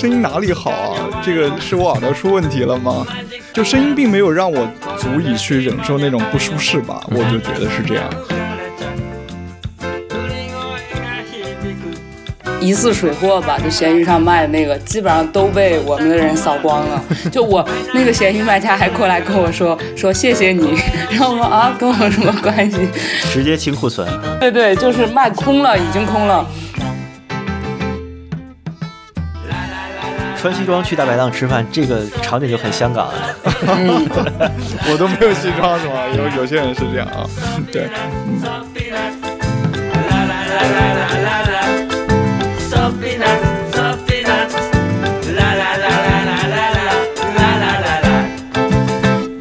这个声音哪里好啊？这个是我耳朵出问题了吗？就声音并没有让我足以去忍受那种不舒适吧，我就觉得是这样。疑似水货吧，就闲鱼上卖的那个，基本上都被我们的人扫光了。就我那个闲鱼卖家还过来跟我说 说谢谢你，然后我说啊，跟我有什么关系？直接清库存。对对，就是卖空了，已经空了。穿西装去大排档吃饭，这个场景就很香港了。我都没有西装是吗？有有些人是这样啊，对。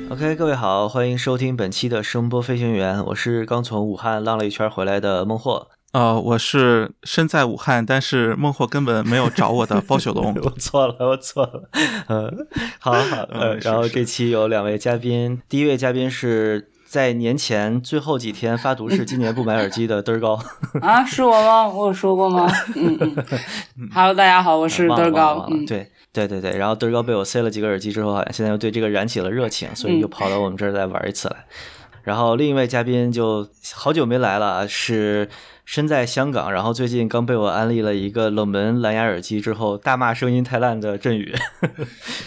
OK，各位好，欢迎收听本期的声波飞行员，我是刚从武汉浪了一圈回来的孟获。呃，我是身在武汉，但是孟获根本没有找我的包雪龙。我错了，我错了。嗯，好好，呃，然后这期有两位嘉宾，第一位嘉宾是。在年前最后几天发毒誓今年不买耳机的嘚儿高 啊，是我吗？我有说过吗？嗯嗯。Hello，大家好，我是嘚儿高。对对对对，然后嘚儿高被我塞了几个耳机之后，好像现在又对这个燃起了热情，所以又跑到我们这儿再玩一次来。然后另一位嘉宾就好久没来了，是身在香港，然后最近刚被我安利了一个冷门蓝牙耳机之后大骂声音太烂的振宇。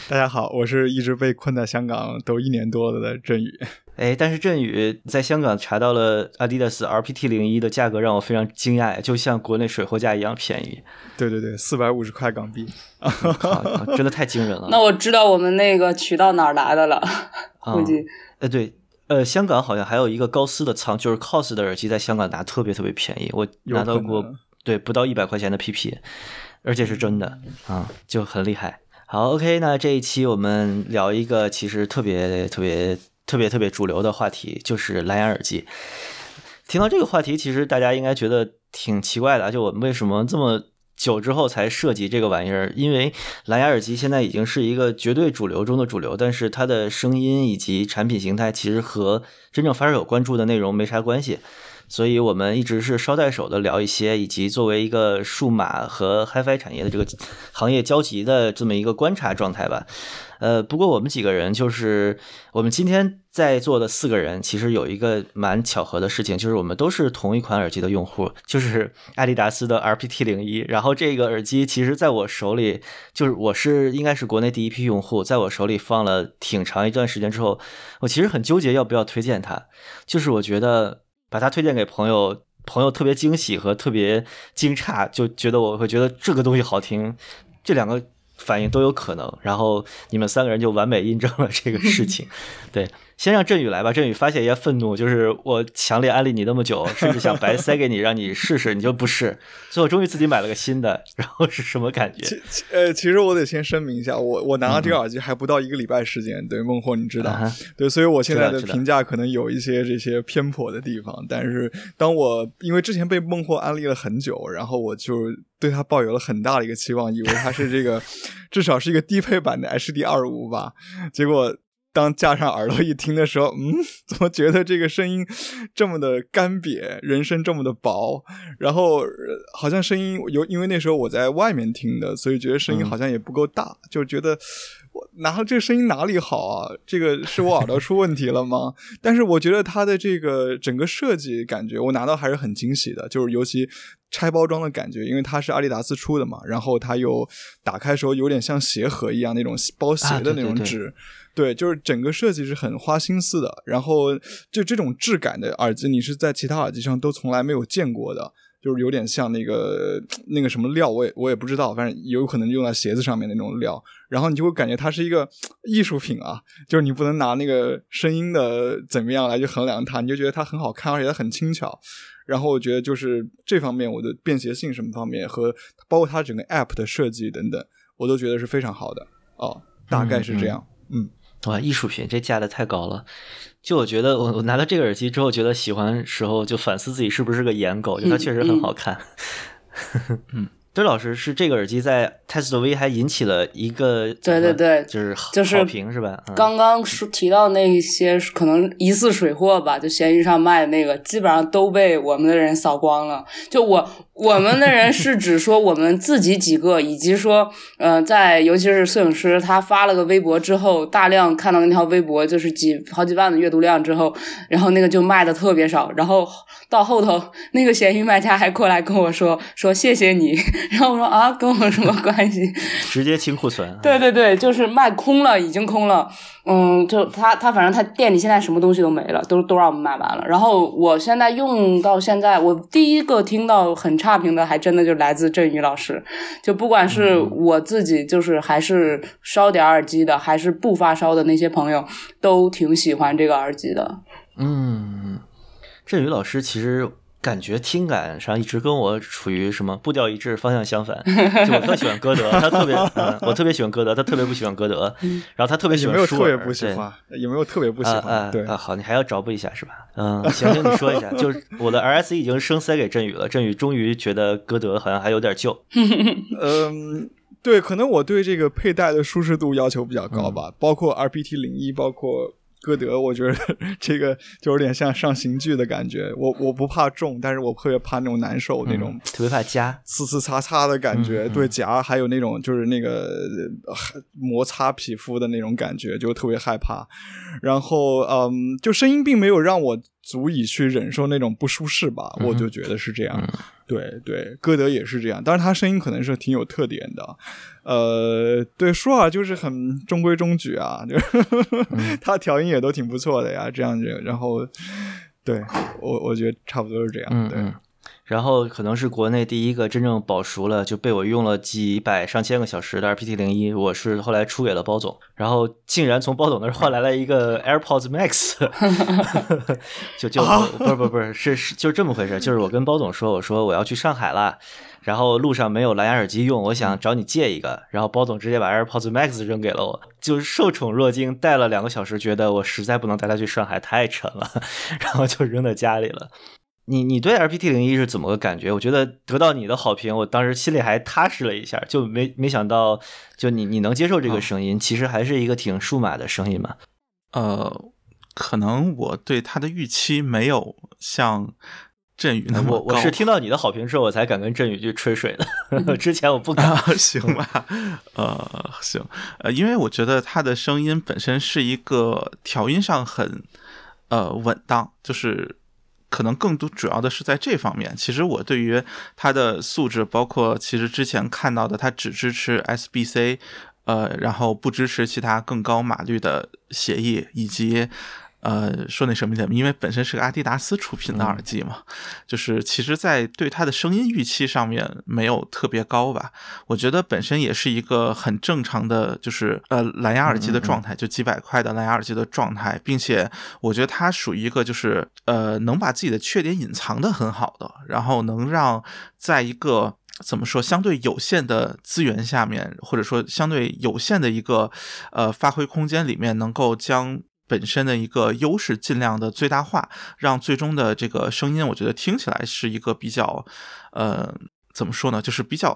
大家好，我是一直被困在香港都一年多了的振宇。哎，但是振宇在香港查到了 Adidas RPT 零一的价格，让我非常惊讶，就像国内水货价一样便宜。对对对，四百五十块港币，真的太惊人了。那我知道我们那个渠道哪儿来的了，估计。呃，对，呃，香港好像还有一个高斯的仓，就是 COS 的耳机在香港拿特别特别便宜，我拿到过，对，不到一百块钱的 PP，而且是真的啊，就很厉害。好，OK，那这一期我们聊一个其实特别特别。特别特别主流的话题就是蓝牙耳机。听到这个话题，其实大家应该觉得挺奇怪的，就我们为什么这么久之后才涉及这个玩意儿？因为蓝牙耳机现在已经是一个绝对主流中的主流，但是它的声音以及产品形态其实和真正发烧友关注的内容没啥关系，所以我们一直是捎带手的聊一些，以及作为一个数码和 HiFi 产业的这个行业交集的这么一个观察状态吧。呃，不过我们几个人就是我们今天在座的四个人，其实有一个蛮巧合的事情，就是我们都是同一款耳机的用户，就是阿迪达斯的 RPT 零一。然后这个耳机其实在我手里，就是我是应该是国内第一批用户，在我手里放了挺长一段时间之后，我其实很纠结要不要推荐它。就是我觉得把它推荐给朋友，朋友特别惊喜和特别惊诧，就觉得我会觉得这个东西好听，这两个。反应都有可能，然后你们三个人就完美印证了这个事情，对。先让振宇来吧，振宇发泄一下愤怒，就是我强烈安利你那么久，甚至想白塞给你让你试试，你就不试，最后终于自己买了个新的，然后是什么感觉？其呃，其实我得先声明一下，我我拿到这个耳机还不到一个礼拜时间，对，孟获你知道，对，所以我现在的评价可能有一些这些偏颇的地方，但是当我因为之前被孟获安利了很久，然后我就对他抱有了很大的一个期望，以为他是这个至少是一个低配版的 HD 二五吧，结果。当架上耳朵一听的时候，嗯，怎么觉得这个声音这么的干瘪，人声这么的薄，然后好像声音有，因为那时候我在外面听的，所以觉得声音好像也不够大，就觉得我拿到这个声音哪里好啊？这个是我耳朵出问题了吗？但是我觉得它的这个整个设计感觉，我拿到还是很惊喜的，就是尤其拆包装的感觉，因为它是阿迪达斯出的嘛，然后它又打开时候有点像鞋盒一样那种包鞋的那种纸。对，就是整个设计是很花心思的，然后就这种质感的耳机，你是在其他耳机上都从来没有见过的，就是有点像那个那个什么料，我也我也不知道，反正有可能用在鞋子上面那种料，然后你就会感觉它是一个艺术品啊，就是你不能拿那个声音的怎么样来去衡量它，你就觉得它很好看，而且它很轻巧，然后我觉得就是这方面我的便携性什么方面和包括它整个 App 的设计等等，我都觉得是非常好的。哦，大概是这样，嗯。哇，艺术品这价的太高了！就我觉得，我我拿到这个耳机之后，觉得喜欢时候就反思自己是不是个颜狗，就它确实很好看。嗯，德老师是这个耳机在 Test V 还引起了一个对对对，就是就是好评是吧？刚刚说提到那些可能疑似水货吧，就闲鱼上卖的那个，基本上都被我们的人扫光了。就我我们的人是指说我们自己几个，以及说呃，在尤其是摄影师他发了个微博之后，大量看到那条微博就是几好几万的阅读量之后，然后那个就卖的特别少，然后到后头那个闲鱼卖家还过来跟我说说谢谢你。然后我说啊，跟我什么关系？直接清库存。对对对，就是卖空了，已经空了。嗯，就他他反正他店里现在什么东西都没了，都都让我们卖完了。然后我现在用到现在，我第一个听到很差评的，还真的就来自振宇老师。就不管是我自己，就是还是烧点耳机的，还是不发烧的那些朋友，都挺喜欢这个耳机的。嗯，振宇老师其实。感觉听感上一直跟我处于什么步调一致、方向相反。就我特喜欢歌德，他特别，我特别喜欢歌德，他特别不喜欢歌德。然后他特别喜欢舒尔，有没有特别不喜欢？有没有特别不喜欢？对啊，好，你还要找补一下是吧？嗯，行 行，你说一下。就是我的 RS 已经生塞给振宇了，振宇终于觉得歌德好像还有点旧。嗯，对，可能我对这个佩戴的舒适度要求比较高吧，包括 RPT 零一，包括。歌德，我觉得 这个就有点像上刑具的感觉。我我不怕重，但是我特别怕那种难受，那种特别怕夹，呲呲擦擦的感觉。对夹，还有那种就是那个摩擦皮肤的那种感觉，就特别害怕。然后，嗯，就声音并没有让我足以去忍受那种不舒适吧，我就觉得是这样。对对，歌德也是这样，但是他声音可能是挺有特点的。呃，对，舒尔就是很中规中矩啊，就 他调音也都挺不错的呀，这样子。然后，对我我觉得差不多是这样。对。然后可能是国内第一个真正保熟了，就被我用了几百上千个小时的 RPT 零一，我是后来出给了包总，然后竟然从包总那儿换来了一个 AirPods Max，就就不是不是不是是是就这么回事，就是我跟包总说，我说我要去上海了，然后路上没有蓝牙耳机用，我想找你借一个，然后包总直接把 AirPods Max 扔给了我，就是受宠若惊，戴了两个小时，觉得我实在不能带它去上海，太沉了，然后就扔在家里了。你你对 RPT 零一是怎么个感觉？我觉得得到你的好评，我当时心里还踏实了一下，就没没想到，就你你能接受这个声音，其实还是一个挺数码的声音嘛。呃，可能我对它的预期没有像振宇那么高。我我是听到你的好评之后，我才敢跟振宇去吹水的，之前我不敢。行吧，呃，行，呃，因为我觉得它的声音本身是一个调音上很呃稳当，就是。可能更多主要的是在这方面。其实我对于它的素质，包括其实之前看到的，它只支持 SBC，呃，然后不支持其他更高码率的协议，以及。呃，说那什么点，因为本身是个阿迪达斯出品的耳机嘛，就是其实，在对它的声音预期上面没有特别高吧。我觉得本身也是一个很正常的，就是呃蓝牙耳机的状态，就几百块的蓝牙耳机的状态，并且我觉得它属于一个就是呃能把自己的缺点隐藏的很好的，然后能让在一个怎么说相对有限的资源下面，或者说相对有限的一个呃发挥空间里面，能够将。本身的一个优势尽量的最大化，让最终的这个声音，我觉得听起来是一个比较，呃，怎么说呢，就是比较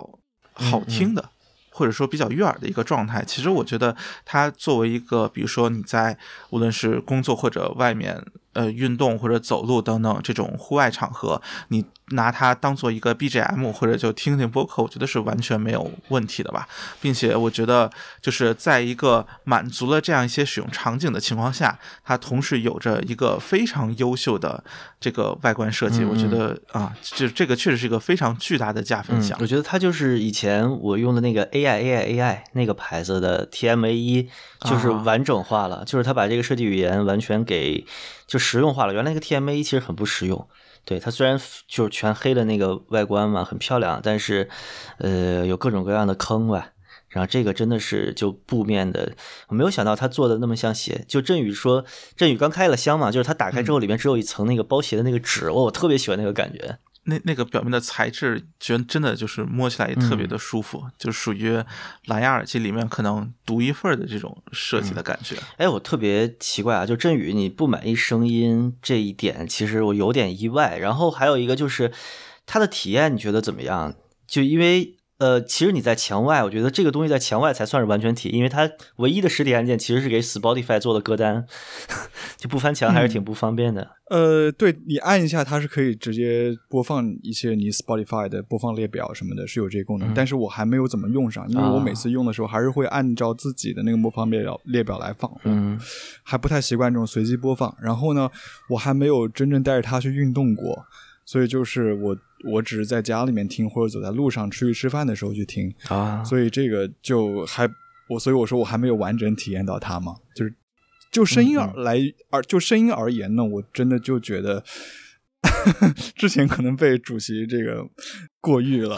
好听的，或者说比较悦耳的一个状态。其实我觉得它作为一个，比如说你在无论是工作或者外面。呃，运动或者走路等等这种户外场合，你拿它当做一个 BGM 或者就听听播客，我觉得是完全没有问题的吧。并且我觉得，就是在一个满足了这样一些使用场景的情况下，它同时有着一个非常优秀的这个外观设计。我觉得啊，就这个确实是一个非常巨大的加分项。我觉得它就是以前我用的那个 AI AI AI 那个牌子的 TMA 一，就是完整化了，就是它把这个设计语言完全给。就实用化了，原来那个 TMA 其实很不实用。对它虽然就是全黑的那个外观嘛，很漂亮，但是呃有各种各样的坑吧。然后这个真的是就布面的，我没有想到它做的那么像鞋。就振宇说，振宇刚开了箱嘛，就是他打开之后里面只有一层那个包鞋的那个纸，我我特别喜欢那个感觉。那那个表面的材质，觉得真的就是摸起来也特别的舒服，就属于蓝牙耳机里面可能独一份的这种设计的感觉。哎，我特别奇怪啊，就振宇你不满意声音这一点，其实我有点意外。然后还有一个就是它的体验，你觉得怎么样？就因为呃，其实你在墙外，我觉得这个东西在墙外才算是完全体，因为它唯一的实体按键其实是给 Spotify 做的歌单，就不翻墙还是挺不方便的。呃，对你按一下，它是可以直接播放一些你 Spotify 的播放列表什么的，是有这些功能。但是我还没有怎么用上，因为我每次用的时候还是会按照自己的那个播放列表列表来放，嗯，还不太习惯这种随机播放。然后呢，我还没有真正带着它去运动过，所以就是我。我只是在家里面听，或者走在路上出去吃饭的时候去听啊，所以这个就还我，所以我说我还没有完整体验到它嘛，就是就声音而来而就声音而言呢，我真的就觉得 之前可能被主席这个过誉了，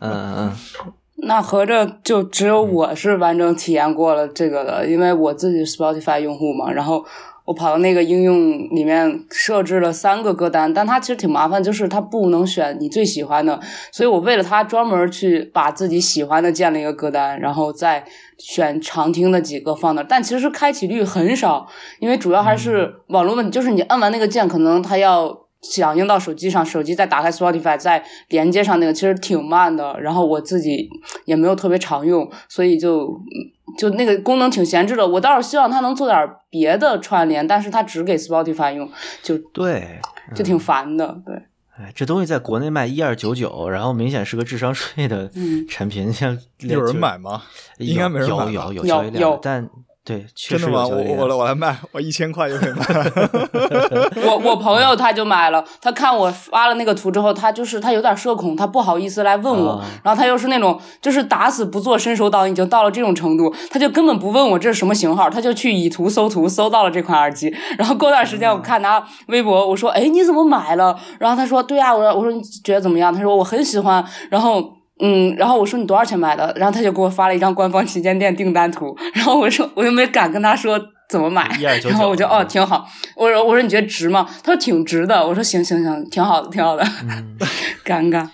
嗯嗯，那合着就只有我是完整体验过了这个的，因为我自己 Spotify 用户嘛，然后。我跑到那个应用里面设置了三个歌单，但它其实挺麻烦，就是它不能选你最喜欢的，所以我为了它专门去把自己喜欢的建了一个歌单，然后再选常听的几个放那。但其实开启率很少，因为主要还是网络问题，就是你按完那个键，可能它要响应到手机上，手机再打开 Spotify 再连接上那个，其实挺慢的。然后我自己也没有特别常用，所以就。就那个功能挺闲置的，我倒是希望它能做点别的串联，但是它只给 Spotify 用，就对，就挺烦的。对，哎，这东西在国内卖一二九九，然后明显是个智商税的产品，像有人买吗？应该没人买，有有有有，但。对，真的吗？我我来我来卖，我一千块就可以卖。我我朋友他就买了，他看我发了那个图之后，他就是他有点社恐，他不好意思来问我，然后他又是那种就是打死不做伸手党，已经到了这种程度，他就根本不问我这是什么型号，他就去以图搜图搜到了这款耳机，然后过段时间我看他微博，我说哎你怎么买了？然后他说对啊，我说我说你觉得怎么样？他说我很喜欢，然后。嗯，然后我说你多少钱买的？然后他就给我发了一张官方旗舰店订单图。然后我说我又没敢跟他说怎么买，然后我就哦挺好。我说我说你觉得值吗？他说挺值的。我说行行行，挺好的挺好的。尴尬。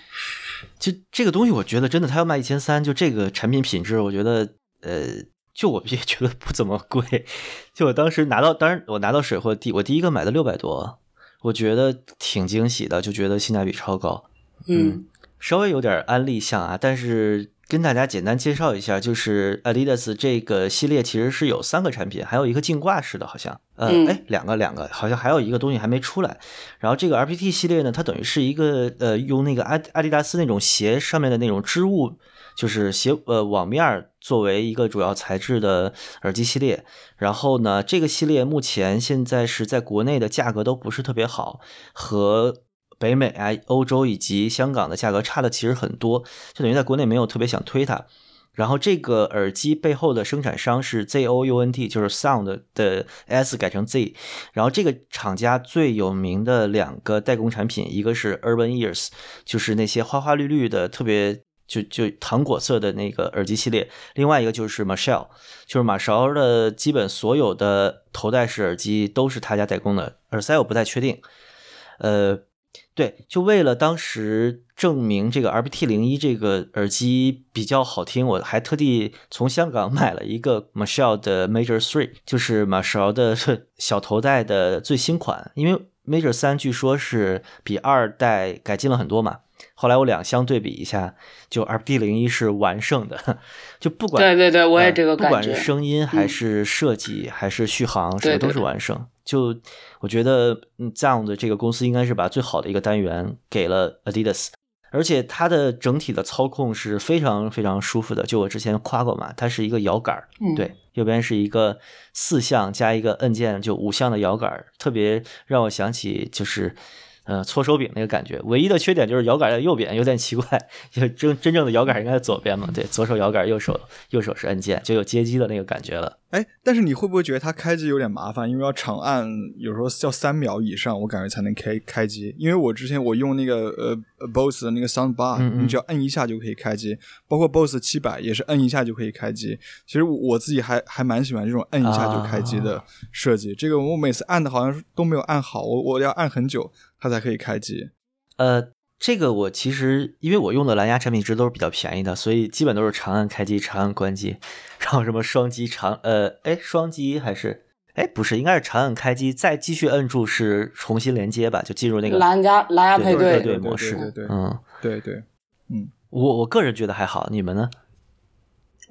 就这个东西，我觉得真的，他要卖一千三，就这个产品品质，我觉得呃，就我也觉得不怎么贵。就我当时拿到，当然我拿到水货第我第一个买的六百多，我觉得挺惊喜的，就觉得性价比超高。嗯。稍微有点安利像啊，但是跟大家简单介绍一下，就是 Adidas 这个系列其实是有三个产品，还有一个镜挂式的，好像，呃，哎，两个两个，好像还有一个东西还没出来。然后这个 RPT 系列呢，它等于是一个呃，用那个阿阿迪达斯那种鞋上面的那种织物，就是鞋呃网面作为一个主要材质的耳机系列。然后呢，这个系列目前现在是在国内的价格都不是特别好，和。北美啊、欧洲以及香港的价格差的其实很多，就等于在国内没有特别想推它。然后这个耳机背后的生产商是 ZOUNT，就是 Sound 的 S 改成 Z。然后这个厂家最有名的两个代工产品，一个是 Urban Ears，就是那些花花绿绿的、特别就就糖果色的那个耳机系列；另外一个就是 Marshall，就是马勺的基本所有的头戴式耳机都是他家代工的。耳塞我不太确定，呃。对，就为了当时证明这个 RBT 零一这个耳机比较好听，我还特地从香港 买了一个 Marshall 的 Major Three，就是马勺的 小头戴的最新款。因为 Major 三据说是比二代改进了很多嘛，后来我两相对比一下，就 RBT 零一是完胜的，就不管对对对，我也这个感觉，不管是声音还是设计还是续航，什么都是完胜。就我觉得，嗯，这样的这个公司应该是把最好的一个单元给了 Adidas，而且它的整体的操控是非常非常舒服的。就我之前夸过嘛，它是一个摇杆，对，右边是一个四项加一个按键，就五项的摇杆，特别让我想起就是。呃，搓手柄那个感觉，唯一的缺点就是摇杆在右边，有点奇怪。就真真正的摇杆应该在左边嘛？对，左手摇杆，右手右手是按键，就有街机的那个感觉了。哎，但是你会不会觉得它开机有点麻烦？因为要长按，有时候要三秒以上，我感觉才能开开机。因为我之前我用那个呃 BOSS 的那个 Sound Bar，你只要摁一下就可以开机，包括 BOSS 七百也是摁一下就可以开机。其实我自己还还蛮喜欢这种摁一下就开机的设计。这个我每次按的好像都没有按好，我我要按很久。它才可以开机，呃，这个我其实因为我用的蓝牙产品一直都是比较便宜的，所以基本都是长按开机、长按关机，然后什么双击长，呃，哎，双击还是，哎，不是，应该是长按开机，再继续摁住是重新连接吧，就进入那个蓝牙蓝牙配对对模式，对对，嗯，对对，嗯，我我个人觉得还好，你们呢？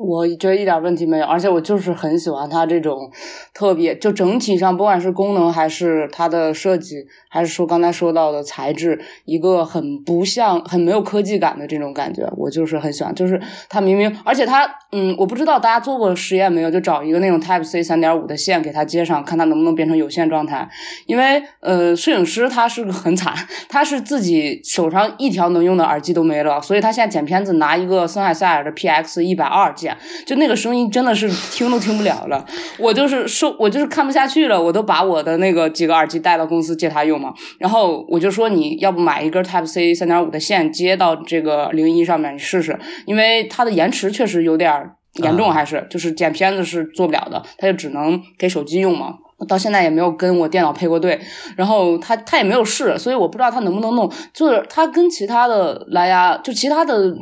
我觉得一点问题没有，而且我就是很喜欢它这种特别，就整体上不管是功能还是它的设计，还是说刚才说到的材质，一个很不像、很没有科技感的这种感觉，我就是很喜欢。就是它明明，而且它，嗯，我不知道大家做过实验没有，就找一个那种 Type C 三点五的线给它接上，看它能不能变成有线状态。因为呃，摄影师他是个很惨，他是自己手上一条能用的耳机都没了，所以他现在剪片子拿一个森海塞尔的 PX 一百二剪。就那个声音真的是听都听不了了，我就是受我就是看不下去了，我都把我的那个几个耳机带到公司借他用嘛，然后我就说你要不买一根 Type C 三点五的线接到这个零一上面你试试，因为它的延迟确实有点严重，还是就是剪片子是做不了的，它就只能给手机用嘛，到现在也没有跟我电脑配过对，然后他他也没有试，所以我不知道他能不能弄，就是他跟其他的蓝牙就其他的。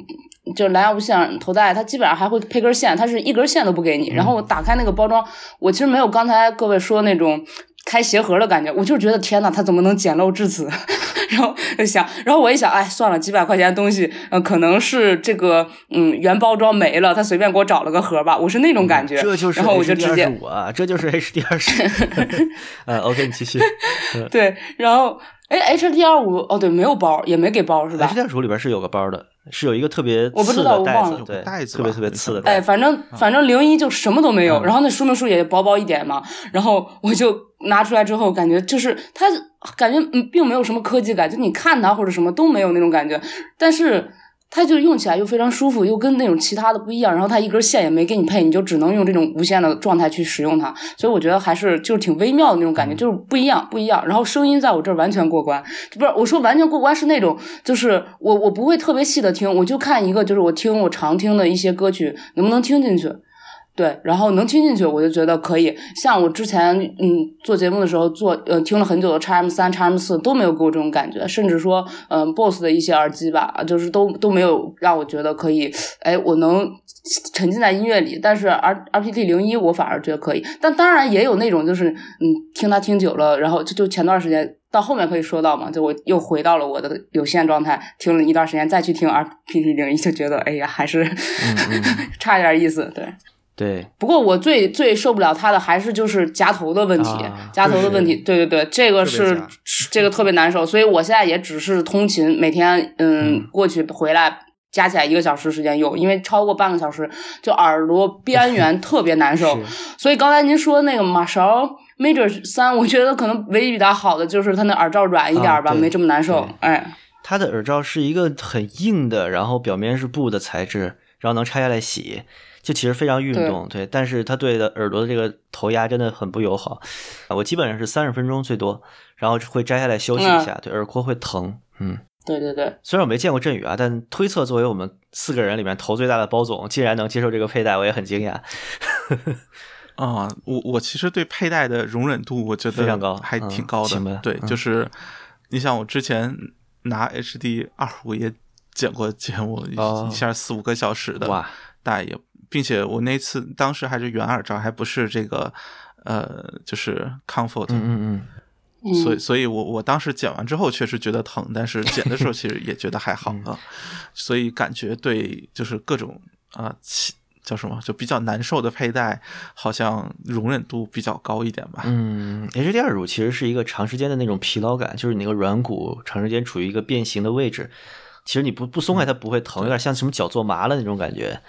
就是蓝牙无线头戴，它基本上还会配根线，它是一根线都不给你。然后我打开那个包装，我其实没有刚才各位说那种开鞋盒的感觉，我就觉得天呐，它怎么能简陋至此？然后就想，然后我一想，哎，算了，几百块钱的东西，呃，可能是这个嗯原包装没了，他随便给我找了个盒吧，我是那种感觉。这就是 HD 五啊，这就是 HD 二十。呃，OK，你继续。对，然后哎，HD 二五哦，对，没有包，也没给包是吧？HD 二十五里边是有个包的。是有一个特别我不知道，我忘了，对，特别特别次的。哎，反正反正零一就什么都没有，然后那说明书也薄薄一点嘛，然后我就拿出来之后，感觉就是它感觉嗯，并没有什么科技感，就你看它或者什么都没有那种感觉，但是。它就用起来又非常舒服，又跟那种其他的不一样。然后它一根线也没给你配，你就只能用这种无线的状态去使用它。所以我觉得还是就是挺微妙的那种感觉，就是不一样，不一样。然后声音在我这儿完全过关，不是我说完全过关是那种，就是我我不会特别细的听，我就看一个就是我听我常听的一些歌曲能不能听进去。对，然后能听进去，我就觉得可以。像我之前嗯做节目的时候做呃听了很久的叉 M 三、叉 M 四都没有给我这种感觉，甚至说嗯 BOSS 的一些耳机吧，就是都都没有让我觉得可以。哎，我能沉浸在音乐里。但是 R R P T 零一我反而觉得可以。但当然也有那种就是嗯听它听久了，然后就就前段时间到后面可以说到嘛，就我又回到了我的有限状态，听了一段时间再去听 R P T 零一，就觉得哎呀还是 差一点意思，对。对，不过我最最受不了他的还是就是夹头的问题，夹头的问题，对对对，这个是这个特别难受，所以我现在也只是通勤，每天嗯过去回来加起来一个小时时间用，因为超过半个小时就耳朵边缘特别难受，所以刚才您说那个马勺 Major 三，我觉得可能唯一比它好的就是它那耳罩软一点吧，没这么难受，哎，它的耳罩是一个很硬的，然后表面是布的材质，然后能拆下来洗。就其实非常运动，对，但是它对的耳朵的这个头压真的很不友好。我基本上是三十分钟最多，然后会摘下来休息一下，对，耳廓会疼。嗯，对对对。虽然我没见过振宇啊，但推测作为我们四个人里面头最大的包总，竟然能接受这个佩戴，我也很惊讶。啊，我我其实对佩戴的容忍度，我觉得非常高，还挺高的。对，就是你像我之前拿 HD 二五也剪过节目，一下四五个小时的，哇，戴也。并且我那次当时还是原耳罩，还不是这个，呃，就是 Comfort，嗯嗯，所以，所以我我当时剪完之后确实觉得疼，但是剪的时候其实也觉得还好 啊，所以感觉对，就是各种啊，叫什么，就比较难受的佩戴，好像容忍度比较高一点吧。嗯，HD 二乳其实是一个长时间的那种疲劳感，就是你那个软骨长时间处于一个变形的位置，其实你不不松开它不会疼，有点像什么脚坐麻了那种感觉。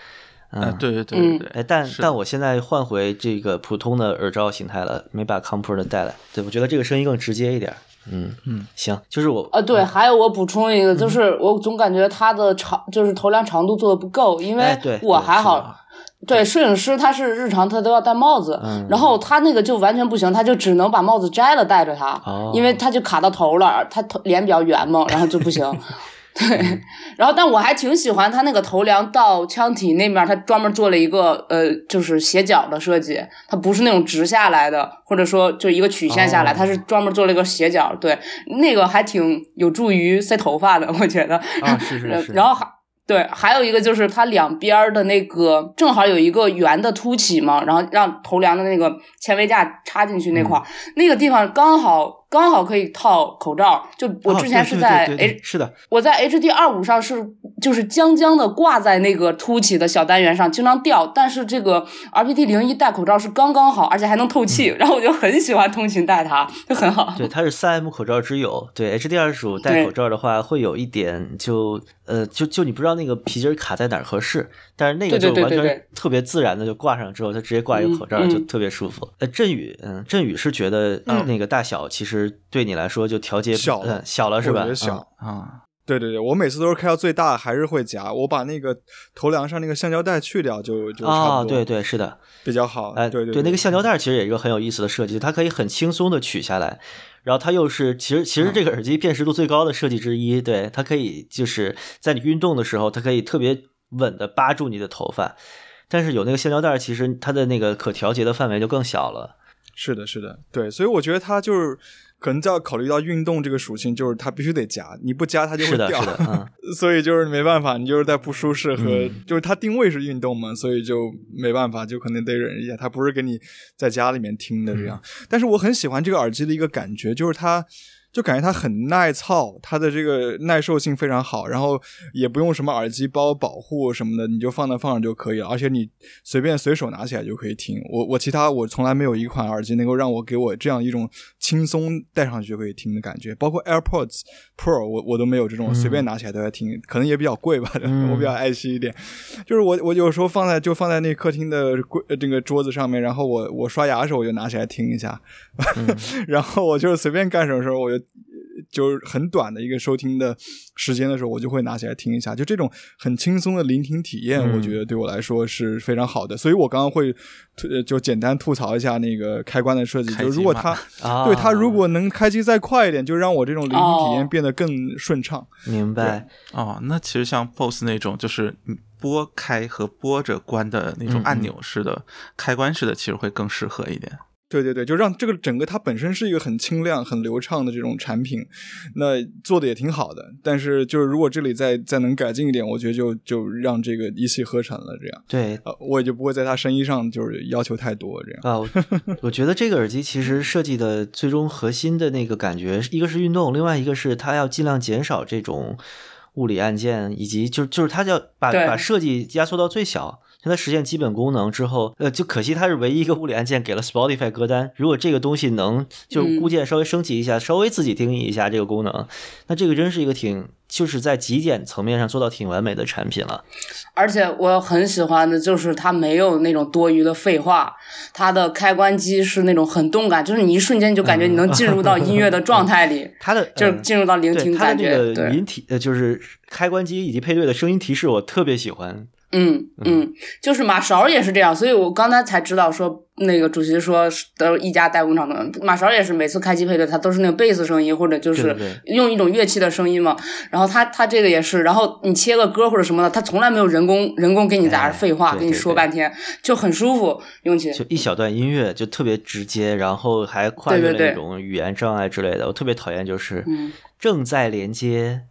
嗯，对对对对对，哎，但但我现在换回这个普通的耳罩形态了，没把 Comfort 带来，对我觉得这个声音更直接一点。嗯嗯，行，就是我啊，对，还有我补充一个，就是我总感觉它的长，就是头梁长度做的不够，因为我还好，对，摄影师他是日常他都要戴帽子，然后他那个就完全不行，他就只能把帽子摘了戴着它，因为他就卡到头了，他头脸比较圆嘛，然后就不行。对，然后但我还挺喜欢它那个头梁到腔体那面，它专门做了一个呃，就是斜角的设计，它不是那种直下来的，或者说就一个曲线下来，它是专门做了一个斜角，对，那个还挺有助于塞头发的，我觉得。啊，是是 是。然后还对，还有一个就是它两边的那个正好有一个圆的凸起嘛，然后让头梁的那个纤维架插进去那块儿，那个地方刚好。刚好可以套口罩。就我之前是在 H 是的，我在 HD 二五上是就是将将的挂在那个凸起的小单元上，经常掉。但是这个 RPT 零一戴口罩是刚刚好，而且还能透气，然后我就很喜欢通勤戴它，就很好。对，它是三 M 口罩之友。对 HD 二十五戴口罩的话，会有一点就呃就就你不知道那个皮筋卡在哪儿合适，但是那个就完全特别自然的就挂上之后，它直接挂一个口罩就特别舒服。呃，振宇，嗯，振宇是觉得那个大小其实对你来说就调节小了，小了是吧？小啊。对对对，我每次都是开到最大，还是会夹。我把那个头梁上那个橡胶带去掉，就就差不多。对对，是的，比较好。哎，对对，那个橡胶带其实也是一个很有意思的设计，它可以很轻松的取下来，然后它又是其实其实这个耳机辨识度最高的设计之一。对，它可以就是在你运动的时候，它可以特别稳的扒住你的头发，但是有那个橡胶带，其实它的那个可调节的范围就更小了。是的，是的，对，所以我觉得它就是。可能就要考虑到运动这个属性，就是它必须得夹，你不夹它就会掉。是的，嗯 所以就是没办法，你就是在不舒适和就是它定位是运动嘛，所以就没办法，就可能得忍一下。它不是给你在家里面听的这样。但是我很喜欢这个耳机的一个感觉，就是它。就感觉它很耐操，它的这个耐受性非常好，然后也不用什么耳机包保护什么的，你就放那放着就可以了，而且你随便随手拿起来就可以听。我我其他我从来没有一款耳机能够让我给我这样一种轻松戴上去就可以听的感觉，包括 AirPods Pro 我我都没有这种随便拿起来都在听，可能也比较贵吧，我比较爱惜一点。就是我我有时候放在就放在那客厅的柜这个桌子上面，然后我我刷牙的时候我就拿起来听一下，然后我就是随便干什么时候我就。就是很短的一个收听的时间的时候，我就会拿起来听一下。就这种很轻松的聆听体验，我觉得对我来说是非常好的。所以我刚刚会就简单吐槽一下那个开关的设计。就如果它对它如果能开机再快一点，就让我这种聆听体验变得更顺畅。明白哦，那其实像 BOSS 那种，就是拨开和拨着关的那种按钮式的开关式的，其实会更适合一点。对对对，就让这个整个它本身是一个很清亮、很流畅的这种产品，那做的也挺好的。但是就是如果这里再再能改进一点，我觉得就就让这个一气呵成了。这样对，呃，我也就不会在它声音上就是要求太多。这样啊，我觉得这个耳机其实设计的最终核心的那个感觉，一个是运动，另外一个是它要尽量减少这种物理按键，以及就就是它要把把设计压缩到最小。它实现基本功能之后，呃，就可惜它是唯一一个物理按键给了 Spotify 歌单。如果这个东西能就固件稍微升级一下，稍微自己定义一下这个功能，那这个真是一个挺就是在极简层面上做到挺完美的产品了。而且我很喜欢的就是它没有那种多余的废话，它的开关机是那种很动感，就是你一瞬间就感觉你能进入到音乐的状态里。它的就是进入到聆听感觉。语音提呃就是开关机以及配对的声音提示，我特别喜欢。嗯嗯，就是马勺也是这样，所以我刚才才知道说那个主席说的一家代工厂的马勺也是每次开机配对，它都是那个贝斯声音或者就是用一种乐器的声音嘛。然后他他这个也是，然后你切个歌或者什么的，他从来没有人工人工给你在那废话，跟你说半天，就很舒服用起。就一小段音乐就特别直接，然后还跨越了那种语言障碍之类的。我特别讨厌就是正在连接。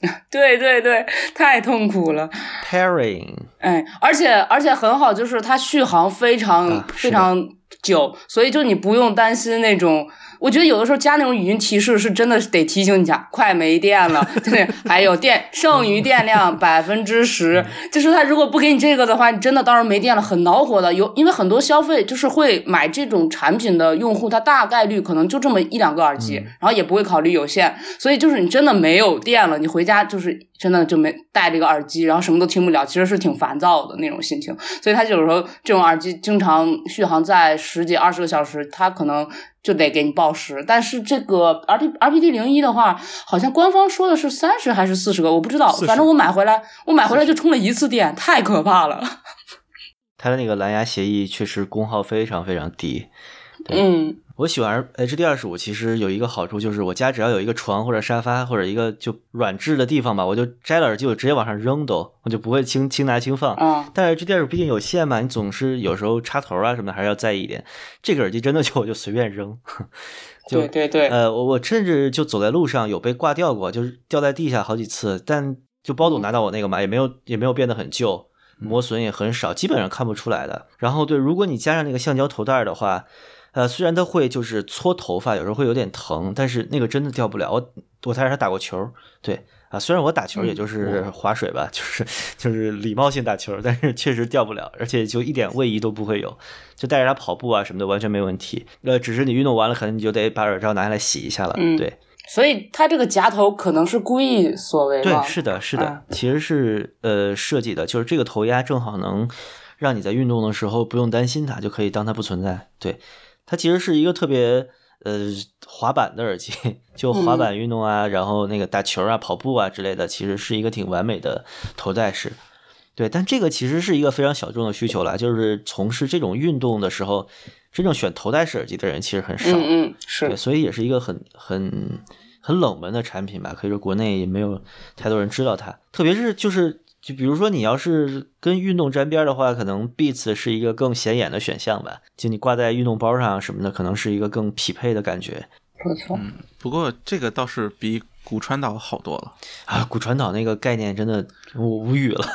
对对对，太痛苦了。Pairing，哎，而且而且很好，就是它续航非常非常久，所以就你不用担心那种。我觉得有的时候加那种语音提示是真的得提醒你一下，快没电了，对，还有电剩余电量百分之十，就是他如果不给你这个的话，你真的到时候没电了，很恼火的。有因为很多消费就是会买这种产品的用户，他大概率可能就这么一两个耳机，然后也不会考虑有线，所以就是你真的没有电了，你回家就是真的就没带这个耳机，然后什么都听不了，其实是挺烦躁的那种心情。所以他有时候这种耳机经常续航在十几二十个小时，他可能。就得给你报时，但是这个 R P R P D 零一的话，好像官方说的是三十还是四十个，我不知道。反正我买回来，我买回来就充了一次电，太可怕了。它的那个蓝牙协议确实功耗非常非常低。嗯。我喜欢 H D 二十五，其实有一个好处就是我家只要有一个床或者沙发或者一个就软质的地方吧，我就摘了耳机我直接往上扔都，我就不会轻轻拿轻放。但是 H D 二十五毕竟有线嘛，你总是有时候插头啊什么的还是要在意一点。这个耳机真的就 我就随便扔，对对对。呃，我我甚至就走在路上有被挂掉过，就是掉在地下好几次，但就包总拿到我那个嘛，也没有也没有变得很旧，磨损也很少，基本上看不出来的。然后对，如果你加上那个橡胶头带的话。呃，虽然它会就是搓头发，有时候会有点疼，但是那个真的掉不了。我我猜是他打过球，对啊，虽然我打球也就是划水吧，就是就是礼貌性打球，但是确实掉不了，而且就一点位移都不会有，就带着它跑步啊什么的完全没问题。呃，只是你运动完了，可能你就得把耳罩拿下来洗一下了，对。所以它这个夹头可能是故意所为对，是的，是的，其实是呃设计的，就是这个头压正好能让你在运动的时候不用担心它，就可以当它不存在。对，它其实是一个特别呃滑板的耳机，就滑板运动啊，然后那个打球啊、跑步啊之类的，其实是一个挺完美的头戴式。对，但这个其实是一个非常小众的需求了，就是从事这种运动的时候，真正选头戴式耳机的人其实很少。嗯，是，所以也是一个很很。很冷门的产品吧，可以说国内也没有太多人知道它。特别是就是就比如说你要是跟运动沾边的话，可能 Beats 是一个更显眼的选项吧。就你挂在运动包上什么的，可能是一个更匹配的感觉。不错。嗯，不过这个倒是比骨传导好多了啊！骨传导那个概念真的我无语了。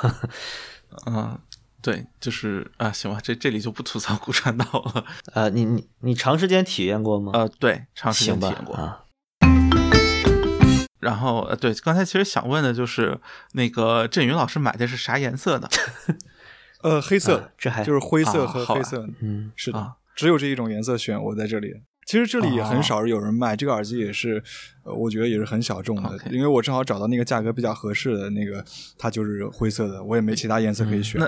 嗯，对，就是啊，行吧，这这里就不吐槽骨传导了。呃，你你你长时间体验过吗？呃，对，长时间体验过啊。然后呃，对，刚才其实想问的就是那个振宇老师买的是啥颜色的？呃，黑色，这还就是灰色和黑色。嗯，是的，只有这一种颜色选。我在这里，其实这里也很少有人卖这个耳机，也是呃，我觉得也是很小众的，因为我正好找到那个价格比较合适的那个，它就是灰色的，我也没其他颜色可以选。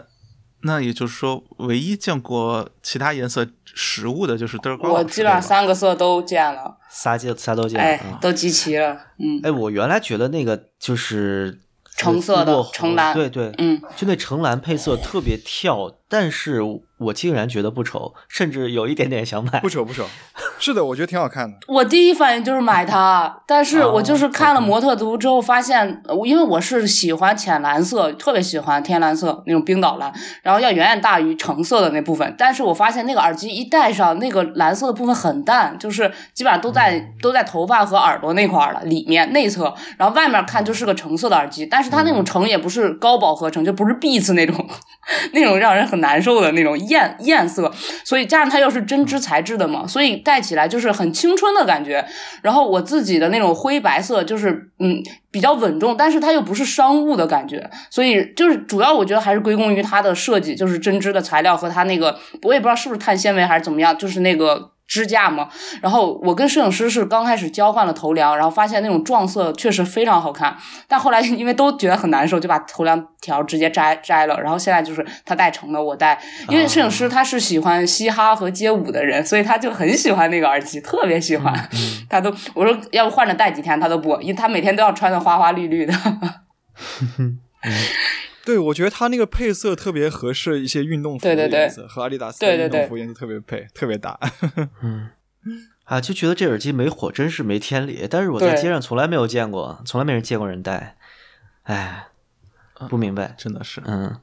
那也就是说，唯一见过其他颜色实物的就是德尔我基本上三个色都见了，仨见仨都见，哎，都集齐了。嗯，哎，我原来觉得那个就是橙色的橙蓝，对对，嗯，就那橙蓝配色特别跳，但是我竟然觉得不丑，甚至有一点点想买。不丑不丑，是的，我觉得挺好看的。我第一反应就是买它，但是我就是看了模特图之后发现，因为我是喜欢浅蓝色，特别喜欢天蓝色那种冰岛蓝，然后要远远大于橙色的那部分。但是我发现那个耳机一戴上，那个蓝色的部分很淡，就是基本上都在都在头发和耳朵那块了，里面内侧，然后外面看就是个橙色的耳机，但是它那种橙也不是高饱和橙，就不是 Beats 那种 那种让人很难受的那种艳艳色，所以加上它又是针织材质的嘛，所以戴起来就是很青春的感觉。然后我自己的那种灰白色就是嗯比较稳重，但是它又不是商务的感觉，所以就是主要我觉得还是归功于它的设计，就是针织的材料和它那个我也不知道是不是碳纤维还是怎么样，就是那个。支架嘛，然后我跟摄影师是刚开始交换了头梁，然后发现那种撞色确实非常好看，但后来 因为都觉得很难受，就把头梁条直接摘摘了。然后现在就是他戴成了，我戴，因为摄影师他是喜欢嘻哈和街舞的人，所以他就很喜欢那个耳机，特别喜欢。他都我说要不换着戴几天他都不，因为他每天都要穿的花花绿绿的。对，我觉得它那个配色特别合适一些运动服的颜色，和阿迪达斯的运动服颜色特别配，特别搭。嗯，啊，就觉得这耳机没火真是没天理。但是我在街上从来没有见过，从来没人见过人戴。哎，不明白，真的是。嗯，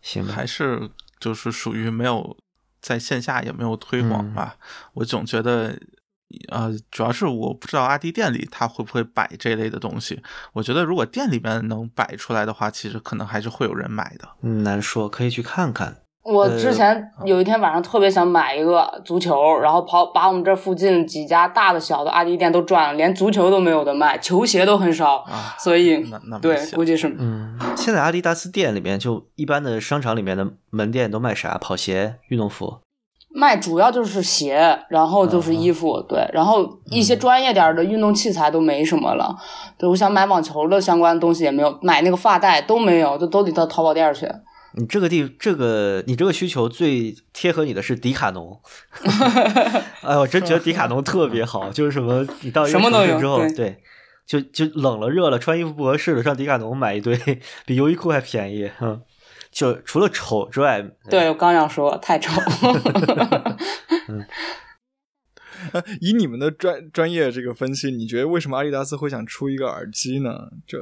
行，还是就是属于没有在线下也没有推广吧。我总觉得。呃，主要是我不知道阿迪店里他会不会摆这类的东西。我觉得如果店里面能摆出来的话，其实可能还是会有人买的。嗯，难说，可以去看看。我之前有一天晚上特别想买一个足球，然后跑把我们这附近几家大的小的阿迪店都转了，连足球都没有的卖，球鞋都很少，所以对，估计是嗯。现在阿迪达斯店里面就一般的商场里面的门店都卖啥？跑鞋、运动服。卖主要就是鞋，然后就是衣服，对，然后一些专业点的运动器材都没什么了。对，我想买网球的相关东西也没有，买那个发带都没有，就都得到淘宝店去。你这个地，这个你这个需求最贴合你的是迪卡侬。哎，我真觉得迪卡侬特别好，就是什么你到一个城市之后，对，就就冷了热了，穿衣服不合适了，上迪卡侬买一堆，比优衣库还便宜，哼。就除了丑之外，对我刚要说太丑。以你们的专专业这个分析，你觉得为什么阿迪达斯会想出一个耳机呢？这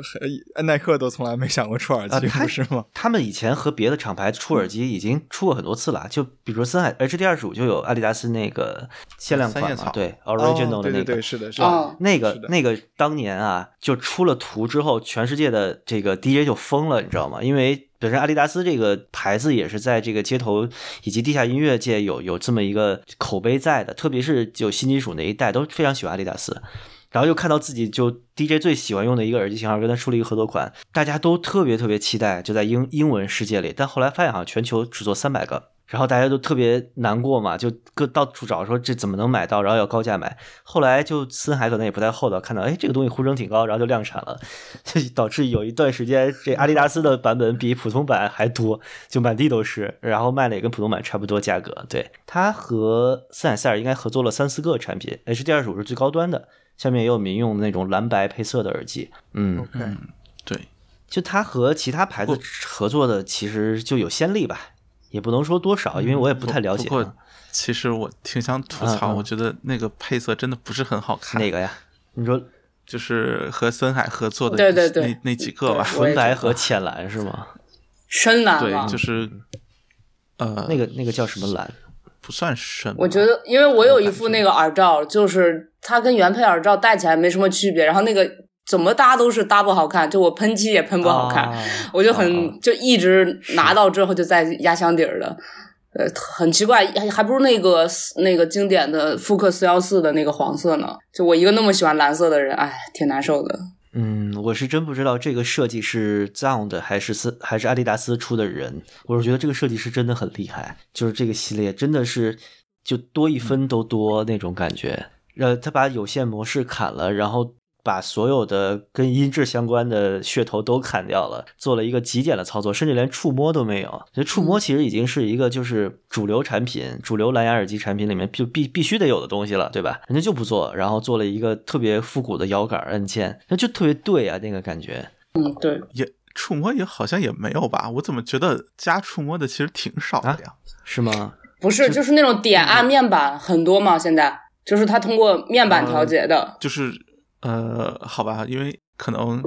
耐克都从来没想过出耳机，不是吗？他们以前和别的厂牌出耳机已经出过很多次了，就比如说森海 H D 二十五就有阿迪达斯那个限量款嘛，对，Original 的那个，是的，是的，那个那个当年啊，就出了图之后，全世界的这个 DJ 就疯了，你知道吗？因为本身阿迪达斯这个牌子也是在这个街头以及地下音乐界有有这么一个口碑在的，特别是就新金属那一代都非常喜欢阿迪达斯。然后又看到自己就 DJ 最喜欢用的一个耳机型号，跟他出了一个合作款，大家都特别特别期待，就在英英文世界里。但后来发现好像全球只做三百个，然后大家都特别难过嘛，就各到处找说这怎么能买到，然后要高价买。后来就森海可能也不太厚道，看到哎这个东西呼声挺高，然后就量产了，就导致有一段时间这阿迪达斯的版本比普通版还多，就满地都是，然后卖的也跟普通版差不多价格。对，他和森海塞尔应该合作了三四个产品，HD 二十五是最高端的。下面也有民用的那种蓝白配色的耳机，嗯，OK，对，就它和其他牌子合作的其实就有先例吧，也不能说多少，因为我也不太了解。不过其实我挺想吐槽，我觉得那个配色真的不是很好看。哪个呀？你说就是和森海合作的对对对那那几个吧，纯白和浅蓝是吗？深蓝对，就是呃，那个那个叫什么蓝？不算深。我觉得，因为我有一副那个耳罩，就是它跟原配耳罩戴起来没什么区别，然后那个怎么搭都是搭不好看，就我喷漆也喷不好看，我就很就一直拿到之后就在压箱底儿了，呃，很奇怪，还还不如那个那个经典的复刻四幺四的那个黄色呢。就我一个那么喜欢蓝色的人，哎，挺难受的。嗯，我是真不知道这个设计是 Zound 还是斯还是阿迪达斯出的人。我是觉得这个设计师真的很厉害，就是这个系列真的是就多一分都多那种感觉。呃，他把有线模式砍了，然后。把所有的跟音质相关的噱头都砍掉了，做了一个极简的操作，甚至连触摸都没有。这触摸其实已经是一个就是主流产品、主流蓝牙耳机产品里面就必必须得有的东西了，对吧？人家就不做，然后做了一个特别复古的摇杆按键，那就特别对啊，那个感觉。嗯，对。也触摸也好像也没有吧？我怎么觉得加触摸的其实挺少的呀？是吗？不是，就是那种点按面板很多嘛。现在就是它通过面板调节的，就是。呃，好吧，因为可能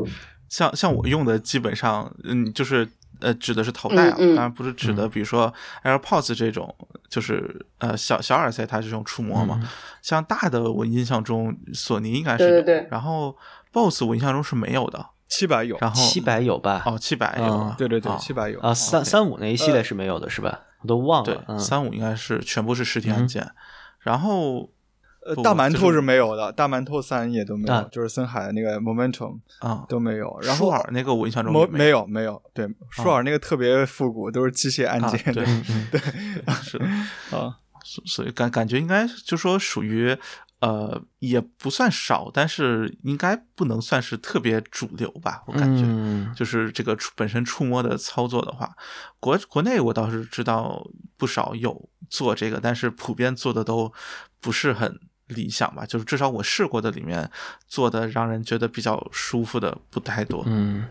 像像我用的基本上，嗯，就是呃，指的是头戴啊，当然不是指的，比如说 AirPods 这种，就是呃小小耳塞它是用触摸嘛。像大的，我印象中索尼应该是有，然后 BOSS 我印象中是没有的，七百有，然后七百有吧？哦，七百有，对对对，七百有啊，三三五那一系列是没有的，是吧？我都忘了，对，三五应该是全部是实体按键，然后。呃，大馒头是没有的，大馒头三也都没有，就是森海那个 Momentum 啊都没有。然后舒尔那个我印象中没没有没有，对，舒尔那个特别复古，都是机械按键，对对是 啊，所以感感觉应该就说属于呃也不算少，但是应该不能算是特别主流吧，我感觉就是这个本身触摸的操作的话，国国内我倒是知道不少有做这个，但是普遍做的都不是很。理想吧，就是至少我试过的里面做的让人觉得比较舒服的不太多。嗯，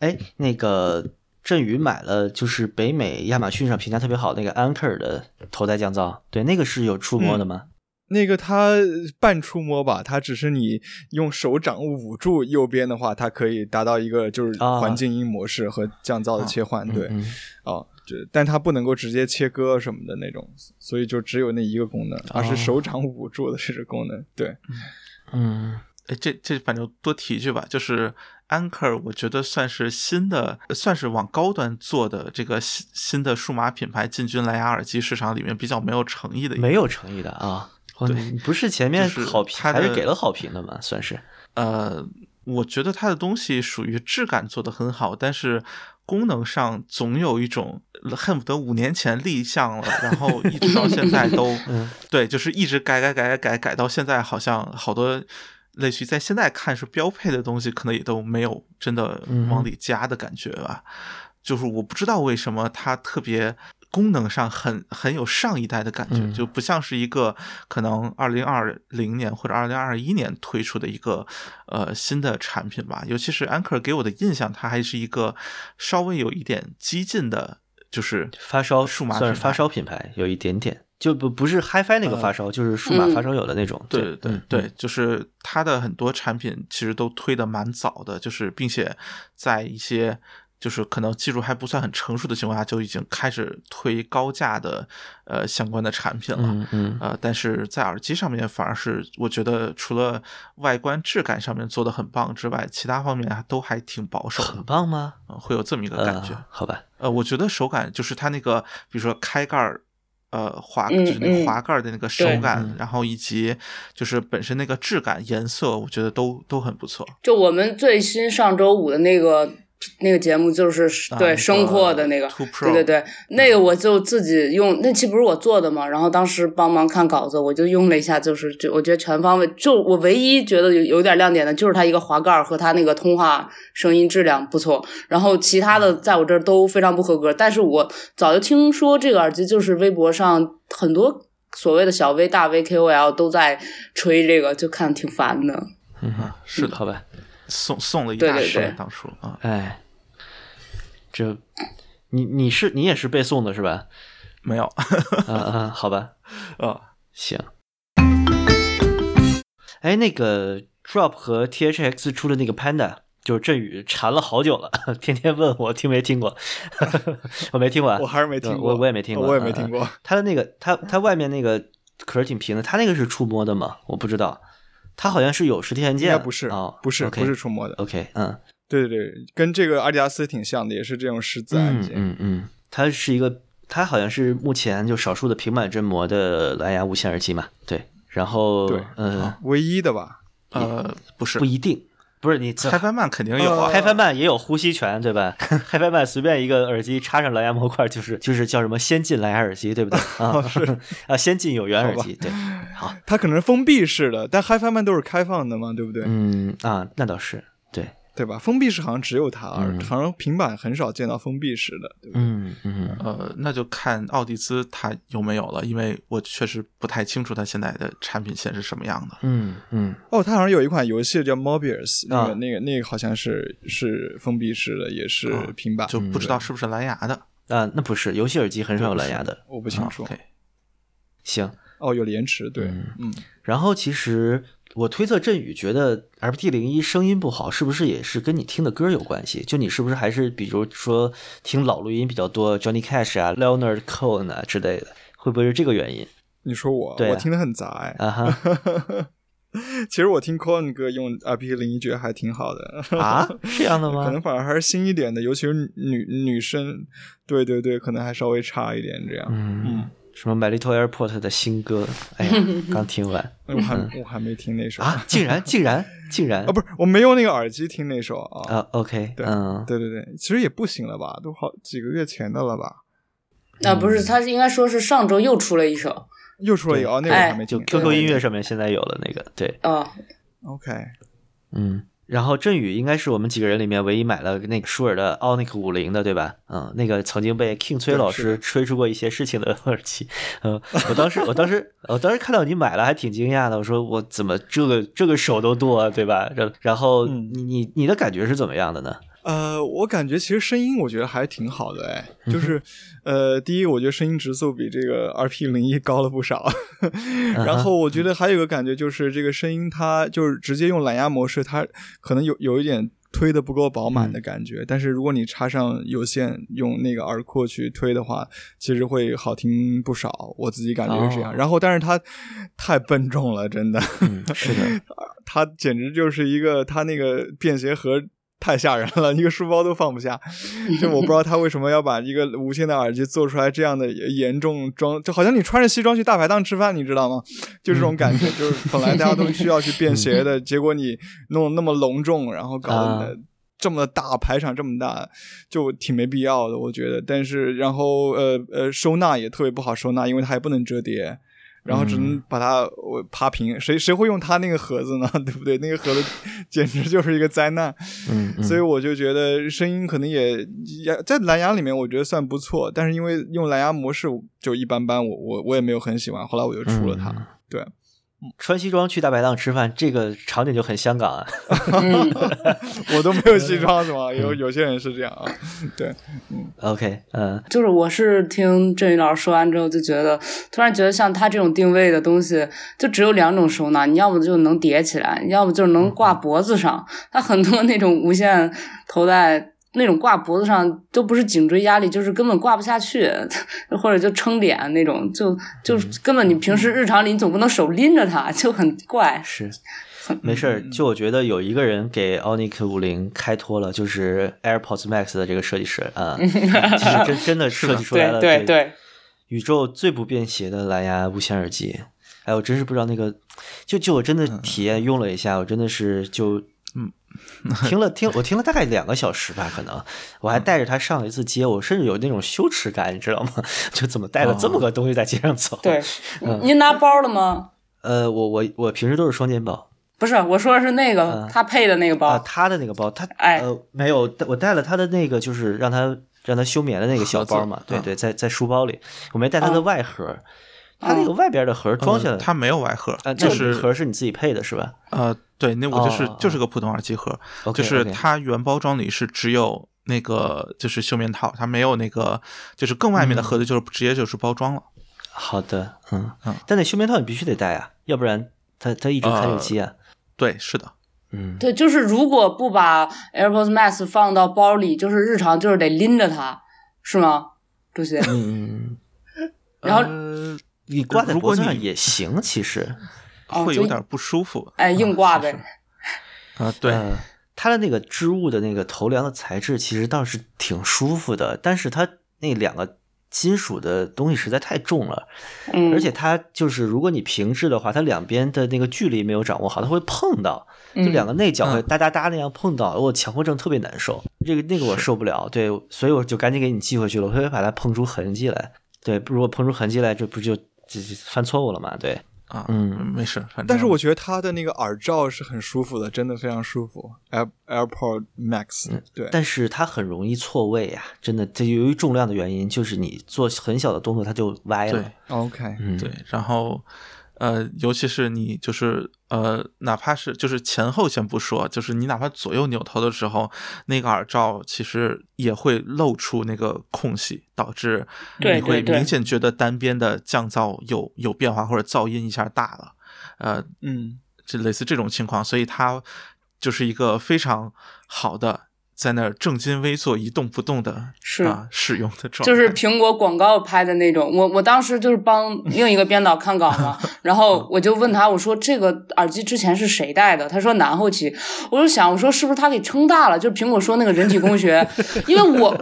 哎，那个振宇买了，就是北美亚马逊上评价特别好那个 Anker 的头戴降噪，对，那个是有触摸的吗？那个它半触摸吧，它只是你用手掌捂住右边的话，它可以达到一个就是环境音模式和降噪的切换。对，哦。但它不能够直接切割什么的那种，所以就只有那一个功能，而是手掌捂住的这个功能。对，嗯，哎，这这反正多提一句吧，就是 Anker，我觉得算是新的，算是往高端做的这个新新的数码品牌进军蓝牙耳机市场里面比较没有诚意的，没有诚意的啊。对，不是前面好评还是给了好评的嘛？算是。呃，我觉得它的东西属于质感做的很好，但是。功能上总有一种恨不得五年前立项了，然后一直到现在都 对，就是一直改改改改改改到现在，好像好多类似于在现在看是标配的东西，可能也都没有真的往里加的感觉吧。就是我不知道为什么它特别。功能上很很有上一代的感觉，就不像是一个可能二零二零年或者二零二一年推出的一个呃新的产品吧。尤其是安克给我的印象，它还是一个稍微有一点激进的，就是发烧数码算是发烧品牌，有一点点就不不是 HiFi 那个发烧，就是数码发烧友的那种。对对对，就是它的很多产品其实都推的蛮早的，就是并且在一些。就是可能技术还不算很成熟的情况下，就已经开始推高价的呃相关的产品了。嗯嗯。呃，但是在耳机上面，反而是我觉得除了外观质感上面做的很棒之外，其他方面都还挺保守。很棒吗？会有这么一个感觉？好吧。呃，我觉得手感就是它那个，比如说开盖儿，呃，滑就是那个滑盖的那个手感，然后以及就是本身那个质感、颜色，我觉得都都很不错。就我们最新上周五的那个。那个节目就是对声阔的那个，对对对，那个我就自己用，那期不是我做的嘛，然后当时帮忙看稿子，我就用了一下，就是就我觉得全方位，就我唯一觉得有有点亮点的，就是它一个滑盖和它那个通话声音质量不错，然后其他的在我这儿都非常不合格。但是我早就听说这个耳机，就是微博上很多所谓的小 V 大 V KOL 都在吹这个，就看挺烦的。嗯，是的，好吧。送送了一大串，当初啊，哎，这你你是你也是被送的是吧？没有，啊啊，好吧，啊，行。哎，那个 Drop 和 THX 出的那个 Panda，就是振宇馋了好久了，天天问我听没听过，我没听过，我还是没听过，我我也没听过，我也没听过。它的那个，他他外面那个壳挺平的，他那个是触摸的吗？我不知道。它好像是有实体按键，应该不是啊，不是不是触摸的。OK，嗯，对对对，跟这个阿迪达斯挺像的，也是这种十字按键。嗯嗯，它是一个，它好像是目前就少数的平板振膜的蓝牙无线耳机嘛。对，然后对，嗯，唯一的吧？呃，不是，不一定。不是你嗨翻曼肯定有啊，嗨翻曼也有呼吸权，对吧？嗨翻曼随便一个耳机插上蓝牙模块，就是就是叫什么先进蓝牙耳机，对不对？啊，是 啊，先进有源耳机，对，好，它可能是封闭式的，但嗨翻曼都是开放的嘛，对不对？嗯啊，那倒是。对吧？封闭式好像只有它，好像平板很少见到封闭式的。嗯嗯呃，那就看奥迪兹它有没有了，因为我确实不太清楚它现在的产品线是什么样的。嗯嗯。哦，它好像有一款游戏叫 Mobius，那个那个那个好像是是封闭式的，也是平板，就不知道是不是蓝牙的啊？那不是，游戏耳机很少有蓝牙的，我不清楚。OK，行。哦，有延迟，对，嗯。然后其实。我推测振宇觉得 FT 零一声音不好，是不是也是跟你听的歌有关系？就你是不是还是比如说听老录音比较多，Johnny Cash 啊、Leonard Cohen 啊之类的，会不会是这个原因？你说我，我听的很杂哎。啊哈，其实我听 Cohen 歌用 FT 零一觉得还挺好的啊，这样的吗？可能反而还是新一点的，尤其是女女生，对对对，可能还稍微差一点这样。嗯。什么 My Little Airport 的新歌？哎呀，刚听完，我还我还没听那首啊！竟然竟然竟然啊！不是，我没用那个耳机听那首啊。啊，OK，对，对对对，其实也不行了吧？都好几个月前的了吧？啊，不是，他应该说是上周又出了一首，又出了一个，那个还没就 QQ 音乐上面现在有了那个，对，啊，OK，嗯。然后振宇应该是我们几个人里面唯一买了那个舒尔的奥尼克五零的，对吧？嗯，那个曾经被 King 崔老师吹出过一些事情的 耳机。嗯，我当时，我当时，我当时看到你买了，还挺惊讶的。我说我怎么这个这个手都剁，对吧？然然后你你你的感觉是怎么样的呢？呃，我感觉其实声音我觉得还挺好的，哎，就是，呃，第一，我觉得声音质素比这个 R P 零一高了不少，然后我觉得还有个感觉就是这个声音它就是直接用蓝牙模式，它可能有有一点推的不够饱满的感觉，但是如果你插上有线用那个耳廓去推的话，其实会好听不少，我自己感觉是这样。然后，但是它太笨重了，真的，是的，它简直就是一个它那个便携盒。太吓人了，一个书包都放不下。就我不知道他为什么要把一个无线的耳机做出来这样的严重装，就好像你穿着西装去大排档吃饭，你知道吗？就这种感觉，就是本来大家都需要去便携的，结果你弄那么隆重，然后搞得这么大排场这么大，就挺没必要的，我觉得。但是然后呃呃收纳也特别不好收纳，因为它也不能折叠。然后只能把它我趴平，谁谁会用它那个盒子呢？对不对？那个盒子简直就是一个灾难。嗯，所以我就觉得声音可能也也在蓝牙里面，我觉得算不错。但是因为用蓝牙模式就一般般，我我我也没有很喜欢。后来我就出了它。对。穿西装去大排档吃饭，这个场景就很香港啊！我都没有西装是吗？有有些人是这样啊。对，嗯，OK，嗯，就是我是听振宇老师说完之后，就觉得突然觉得像他这种定位的东西，就只有两种收纳，你要么就能叠起来，要么就是能挂脖子上。他很多那种无线头戴。那种挂脖子上都不是颈椎压力，就是根本挂不下去，或者就撑脸那种，就就根本你平时日常里你总不能手拎着它，就很怪。是，没事儿。就我觉得有一个人给 Onic 五零开脱了，就是 AirPods Max 的这个设计师啊，其实真真的设计出来了，对对，宇宙最不便携的蓝牙无线耳机。哎，我真是不知道那个，就就我真的体验用了一下，我真的是就。嗯，听了听，我听了大概两个小时吧，可能我还带着他上了一次街，我甚至有那种羞耻感，你知道吗？就怎么带了这么个东西在街上走？对，您拿包了吗？呃，我我我平时都是双肩包，不是，我说的是那个他配的那个包，他的那个包，他哎，没有，我带了他的那个，就是让他让他休眠的那个小包嘛，对对，在在书包里，我没带他的外盒。它那个外边的盒装下来，它没有外盒，就是盒是你自己配的是吧？呃，对，那我就是就是个普通耳机盒，就是它原包装里是只有那个就是休眠套，它没有那个就是更外面的盒子，就是直接就是包装了。好的，嗯嗯，但那休眠套你必须得带啊，要不然它它一直开手机啊。对，是的，嗯，对，就是如果不把 AirPods Max 放到包里，就是日常就是得拎着它，是吗？主席，嗯，然后。你挂在脖子上也行，其实会有点不舒服。哎，硬挂呗。啊，对，它的那个织物的那个头梁的材质其实倒是挺舒服的，但是它那两个金属的东西实在太重了。嗯。而且它就是，如果你平置的话，它两边的那个距离没有掌握好，它会碰到，就两个内角会哒哒哒那样碰到，我强迫症特别难受。这个那个我受不了，对，所以我就赶紧给你寄回去了，我会把它碰出痕迹来。对，如果碰出痕迹来，这不就？这犯错误了嘛？对啊，嗯，没事。但是我觉得它的那个耳罩是很舒服的，真的非常舒服。Air AirPod Max，对。但是它很容易错位呀，真的。这由于重量的原因，就是你做很小的动作，它就歪了。对，OK，嗯，对。然后。呃，尤其是你就是呃，哪怕是就是前后先不说，就是你哪怕左右扭头的时候，那个耳罩其实也会露出那个空隙，导致你会明显觉得单边的降噪有有变化，或者噪音一下大了。呃，嗯，就类似这种情况，所以它就是一个非常好的。在那儿正襟危坐、一动不动的是啊，使用的状态就是苹果广告拍的那种。我我当时就是帮 另一个编导看稿嘛，然后我就问他，我说这个耳机之前是谁戴的？他说男后期。我就想，我说是不是他给撑大了？就苹果说那个人体工学，因为我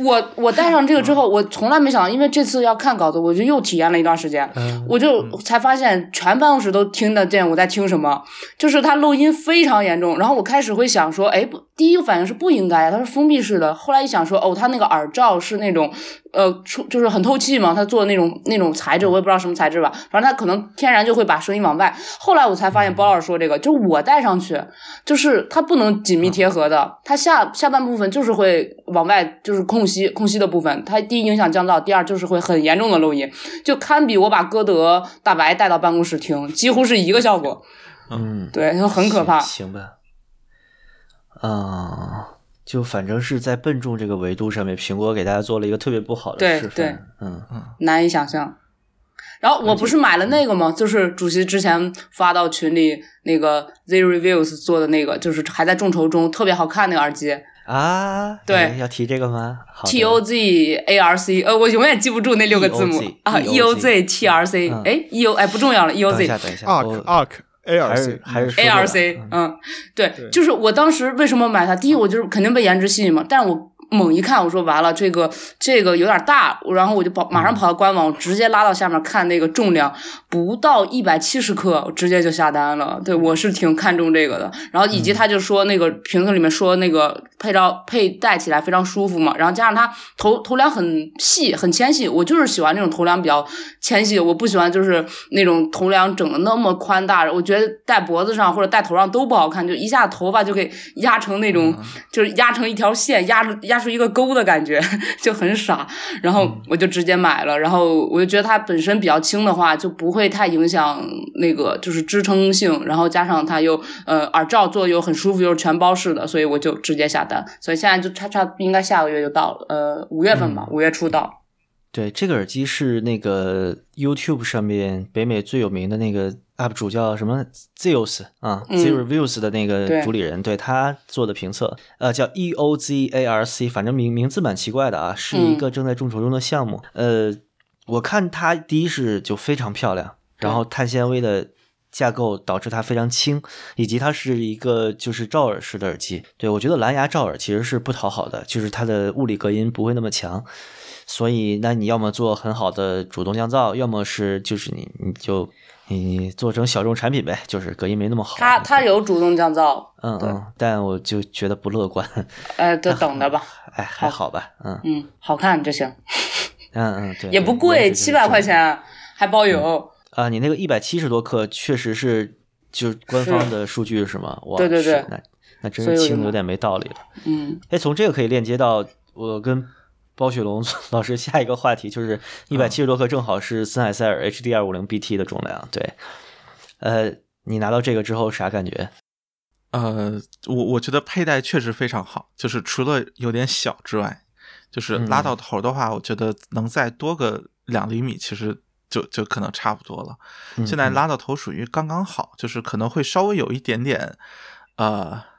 我我戴上这个之后，我从来没想到，因为这次要看稿子，我就又体验了一段时间，我就才发现全办公室都听得见我在听什么，就是它漏音非常严重。然后我开始会想说，哎不，第一个反应是不应。应该，它是封闭式的。后来一想说，哦，它那个耳罩是那种，呃，出就是很透气嘛，它做的那种那种材质，我也不知道什么材质吧，反正它可能天然就会把声音往外。后来我才发现，包老师说这个，就我戴上去，就是它不能紧密贴合的，它下下半部分就是会往外，就是空隙空隙的部分。它第一影响降噪，第二就是会很严重的漏音，就堪比我把歌德大白带到办公室听，几乎是一个效果。嗯，对，就很可怕。行吧，啊。就反正是在笨重这个维度上面，苹果给大家做了一个特别不好的示范，嗯嗯，难以想象。然后我不是买了那个吗？就是主席之前发到群里那个 Z Reviews 做的那个，就是还在众筹中，特别好看那个耳机啊。对，要提这个吗？T O Z A R C，呃，我永远记不住那六个字母啊。E O Z T R C，哎，E O 哎不重要了，E O Z。等一下，等一下，Arc Arc。A R C 还是 A R C，嗯，对，就是我当时为什么买它？第一，我就是肯定被颜值吸引嘛，但我。猛一看，我说完了，这个这个有点大，然后我就跑，马上跑到官网，直接拉到下面看那个重量，不到一百七十克，我直接就下单了。对我是挺看重这个的，然后以及他就说那个瓶子里面说那个配照佩戴起来非常舒服嘛，然后加上它头头梁很细很纤细，我就是喜欢那种头梁比较纤细，我不喜欢就是那种头梁整的那么宽大，我觉得戴脖子上或者戴头上都不好看，就一下头发就给压成那种，就是压成一条线，压着压。是一个勾的感觉，就很傻，然后我就直接买了，然后我就觉得它本身比较轻的话，就不会太影响那个就是支撑性，然后加上它又呃耳罩做的又很舒服，又是全包式的，所以我就直接下单，所以现在就差差应该下个月就到了，呃五月份吧，五月初到。对，这个耳机是那个 YouTube 上面北美最有名的那个 UP 主叫什么 Zeus 啊，Z Reviews 的那个主理人，对他做的评测，呃，叫 E O Z A R C，反正名名字蛮奇怪的啊，是一个正在众筹中的项目。呃，我看它第一是就非常漂亮，然后碳纤维的架构导致它非常轻，以及它是一个就是罩耳式的耳机。对我觉得蓝牙罩耳其实是不讨好的，就是它的物理隔音不会那么强。所以，那你要么做很好的主动降噪，要么是就是你你就你做成小众产品呗，就是隔音没那么好。它它有主动降噪，嗯嗯，但我就觉得不乐观。呃，就等着吧。哎，还好吧，嗯嗯，好看就行。嗯嗯，对，也不贵，七百块钱还包邮。啊，你那个一百七十多克确实是就是官方的数据是吗？哇，对对对，那那真是轻的有点没道理了。嗯，哎，从这个可以链接到我跟。包雪龙 老师，下一个话题就是一百七十多克，正好是森海塞尔 HD 二五零 BT 的重量。对，呃，你拿到这个之后啥感觉？呃，我我觉得佩戴确实非常好，就是除了有点小之外，就是拉到头的话，我觉得能再多个两厘米，其实就就可能差不多了。现在拉到头属于刚刚好，就是可能会稍微有一点点，呃。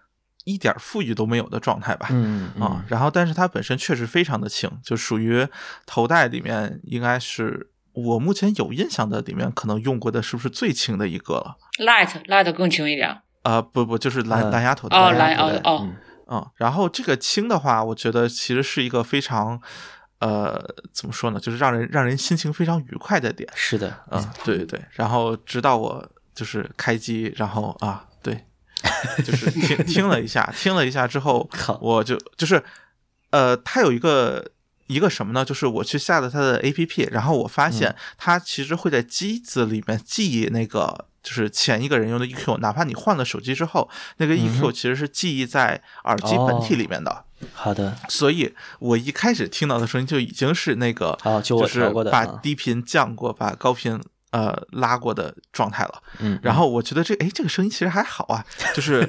一点富裕都没有的状态吧，嗯啊，然后但是它本身确实非常的轻，就属于头戴里面应该是我目前有印象的里面可能用过的是不是最轻的一个了？Light Light 更轻一点啊，不不就是蓝蓝牙头戴哦蓝哦哦嗯，然后这个轻的话，我觉得其实是一个非常呃怎么说呢，就是让人让人心情非常愉快的点。是的，嗯，对对对，然后直到我就是开机，然后啊。就是听听了一下，听了一下之后，我就就是，呃，它有一个一个什么呢？就是我去下了它的 A P P，然后我发现它其实会在机子里面记忆那个，就是前一个人用的 E Q，哪怕你换了手机之后，那个 E Q 其实是记忆在耳机本体里面的。好的，所以我一开始听到的声音就已经是那个，就是把低频降过，把高频。呃，拉过的状态了，嗯，然后我觉得这，哎，这个声音其实还好啊，就是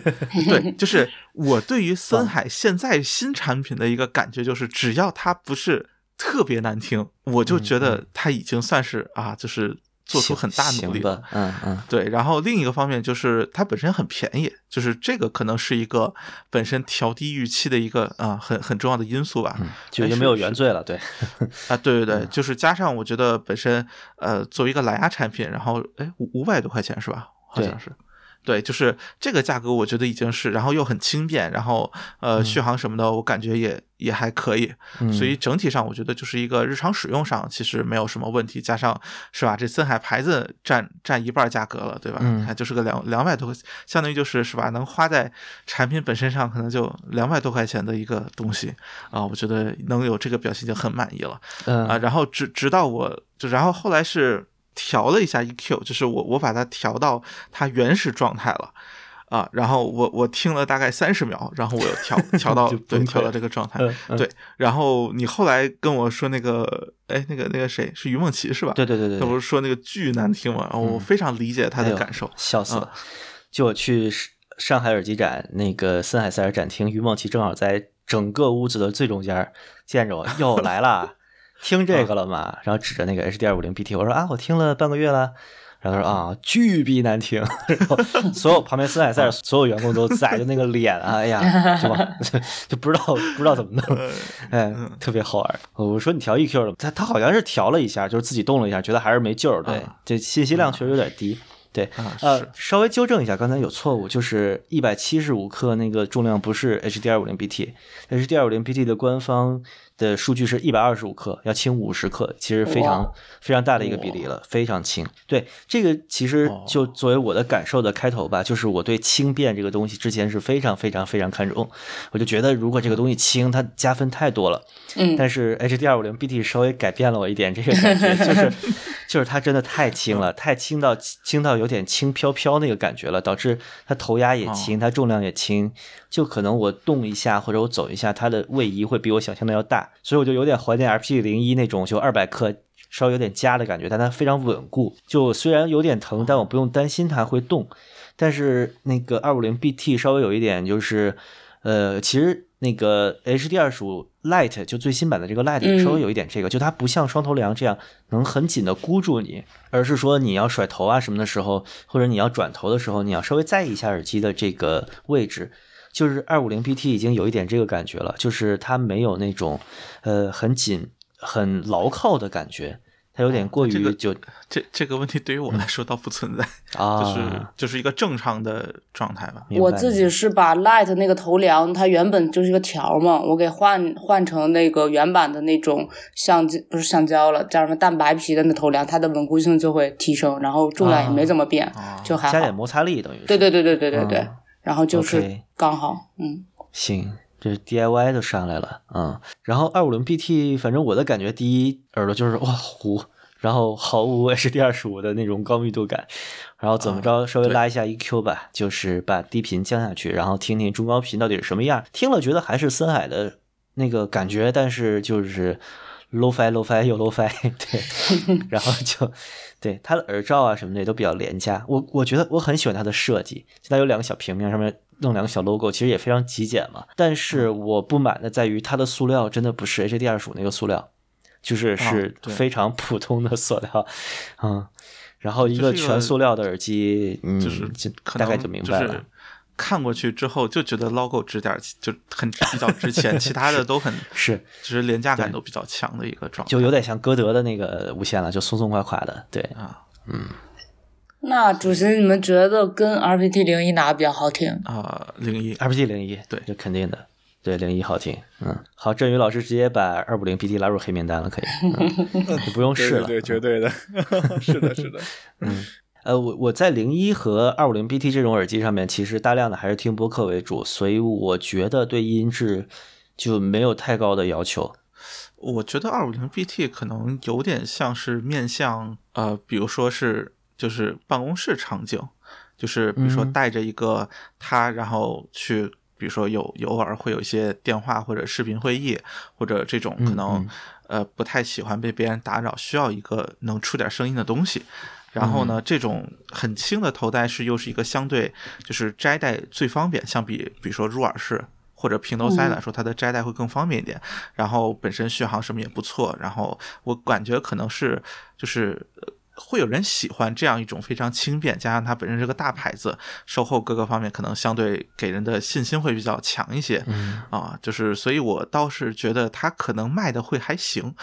对，就是我对于森海现在新产品的一个感觉，就是只要它不是特别难听，我就觉得它已经算是啊，就是。做出很大努力的，嗯嗯，对。然后另一个方面就是它本身很便宜，就是这个可能是一个本身调低预期的一个啊很很重要的因素吧。就已经没有原罪了，对。啊，对对对，就是加上我觉得本身呃作为一个蓝牙产品，然后哎五五百多块钱是吧？好像是。对，就是这个价格，我觉得已经是，然后又很轻便，然后呃，续航什么的，我感觉也也还可以，所以整体上我觉得就是一个日常使用上其实没有什么问题。加上是吧，这森海牌子占占一半价格了，对吧？嗯，就是个两两百多，相当于就是是吧，能花在产品本身上，可能就两百多块钱的一个东西啊，我觉得能有这个表现就很满意了。嗯啊，然后直直到我就然后后来是。调了一下 EQ，就是我我把它调到它原始状态了啊，然后我我听了大概三十秒，然后我又调 调到对调到这个状态，对，然后你后来跟我说那个哎那个那个谁是于梦琪是吧？对对对对，他不是说那个巨难听吗？我非常理解他的感受，笑死了。就我去上海耳机展那个森海塞尔展厅，于梦琪正好在整个屋子的最中间，见着我又来了。听这个了吗？然后指着那个 HD 二五零 BT，我说啊，我听了半个月了。然后他说啊，巨逼难听。然后所有旁边森海塞尔所有员工都在，就那个脸啊，哎呀，是吧？就不知道不知道怎么弄，哎，特别好玩。我说你调 EQ 了？他他好像是调了一下，就是自己动了一下，觉得还是没救。对，这信息量确实有点低。对，呃，稍微纠正一下，刚才有错误，就是一百七十五克那个重量不是 HD 二五零 BT，HD 二五零 BT 的官方。的数据是一百二十五克，要轻五十克，其实非常非常大的一个比例了，非常轻。对这个，其实就作为我的感受的开头吧，就是我对轻便这个东西之前是非常非常非常看重，我就觉得如果这个东西轻，它加分太多了。嗯，但是 HD 二五零 BT 稍微改变了我一点这个感觉，就是 就是它真的太轻了，太轻到轻到有点轻飘飘那个感觉了，导致它头压也轻，它重量也轻。就可能我动一下或者我走一下，它的位移会比我想象的要大，所以我就有点怀念 RP 零一那种就二百克稍微有点夹的感觉，但它非常稳固。就虽然有点疼，但我不用担心它会动。但是那个二五零 BT 稍微有一点就是，呃，其实那个 HD 二十五 Lite 就最新版的这个 Lite 稍微有一点这个，就它不像双头梁这样能很紧的箍住你，而是说你要甩头啊什么的时候，或者你要转头的时候，你要稍微在意一下耳机的这个位置。就是二五零 PT 已经有一点这个感觉了，就是它没有那种呃很紧、很牢靠的感觉。它有点过于就这这个问题对于我来说倒不存在啊，就是就是一个正常的状态吧。我自己是把 Light 那个头梁，它原本就是一个条嘛，我给换换成那个原版的那种橡胶，不是橡胶了，叫什么蛋白皮的那头梁，它的稳固性就会提升，然后重量也没怎么变，就还加点摩擦力等于。对对对对对对对，然后就是刚好，嗯，行。这 DIY 都上来了，嗯，然后二五零 BT，反正我的感觉，第一耳朵就是哇糊，然后毫无 HD 二十五的那种高密度感，然后怎么着稍微拉一下 EQ 吧，就是把低频降下去，然后听听中高频到底是什么样，听了觉得还是森海的那个感觉，但是就是 low fi low fi 又 low fi，对，然后就对它的耳罩啊什么的也都比较廉价，我我觉得我很喜欢它的设计，它有两个小平面上面。弄两个小 logo，其实也非常极简嘛。但是我不满的在于它的塑料真的不是 HD 二十五那个塑料，就是是非常普通的塑料，嗯。然后一个全塑料的耳机，嗯，就大概就明白了。看过去之后就觉得 logo 值点，就很比较值钱，其他的都很是，就是廉价感都比较强的一个状态，就有点像歌德的那个无线了，就松松垮垮的。对啊，嗯。那主席，你们觉得跟 RPT 零一哪个比较好听啊？零一，RPT 零一，对，这肯定的，对，零一好听。嗯，好，振宇老师直接把二五零 PT 拉入黑名单了，可以，你不用试了，对，绝对的，是的，是的。嗯，呃，我我在零一和二五零 BT 这种耳机上面，其实大量的还是听播客为主，所以我觉得对音质就没有太高的要求。我觉得二五零 BT 可能有点像是面向呃，比如说是。就是办公室场景，就是比如说带着一个他，然后去，比如说有偶尔会有一些电话或者视频会议，或者这种可能呃不太喜欢被别人打扰，需要一个能出点声音的东西。然后呢，这种很轻的头戴式又是一个相对就是摘戴最方便，相比比如说入耳式或者平头塞来说，它的摘戴会更方便一点。然后本身续航什么也不错。然后我感觉可能是就是。会有人喜欢这样一种非常轻便，加上它本身是个大牌子，售后各个方面可能相对给人的信心会比较强一些。嗯啊，就是所以我倒是觉得它可能卖的会还行，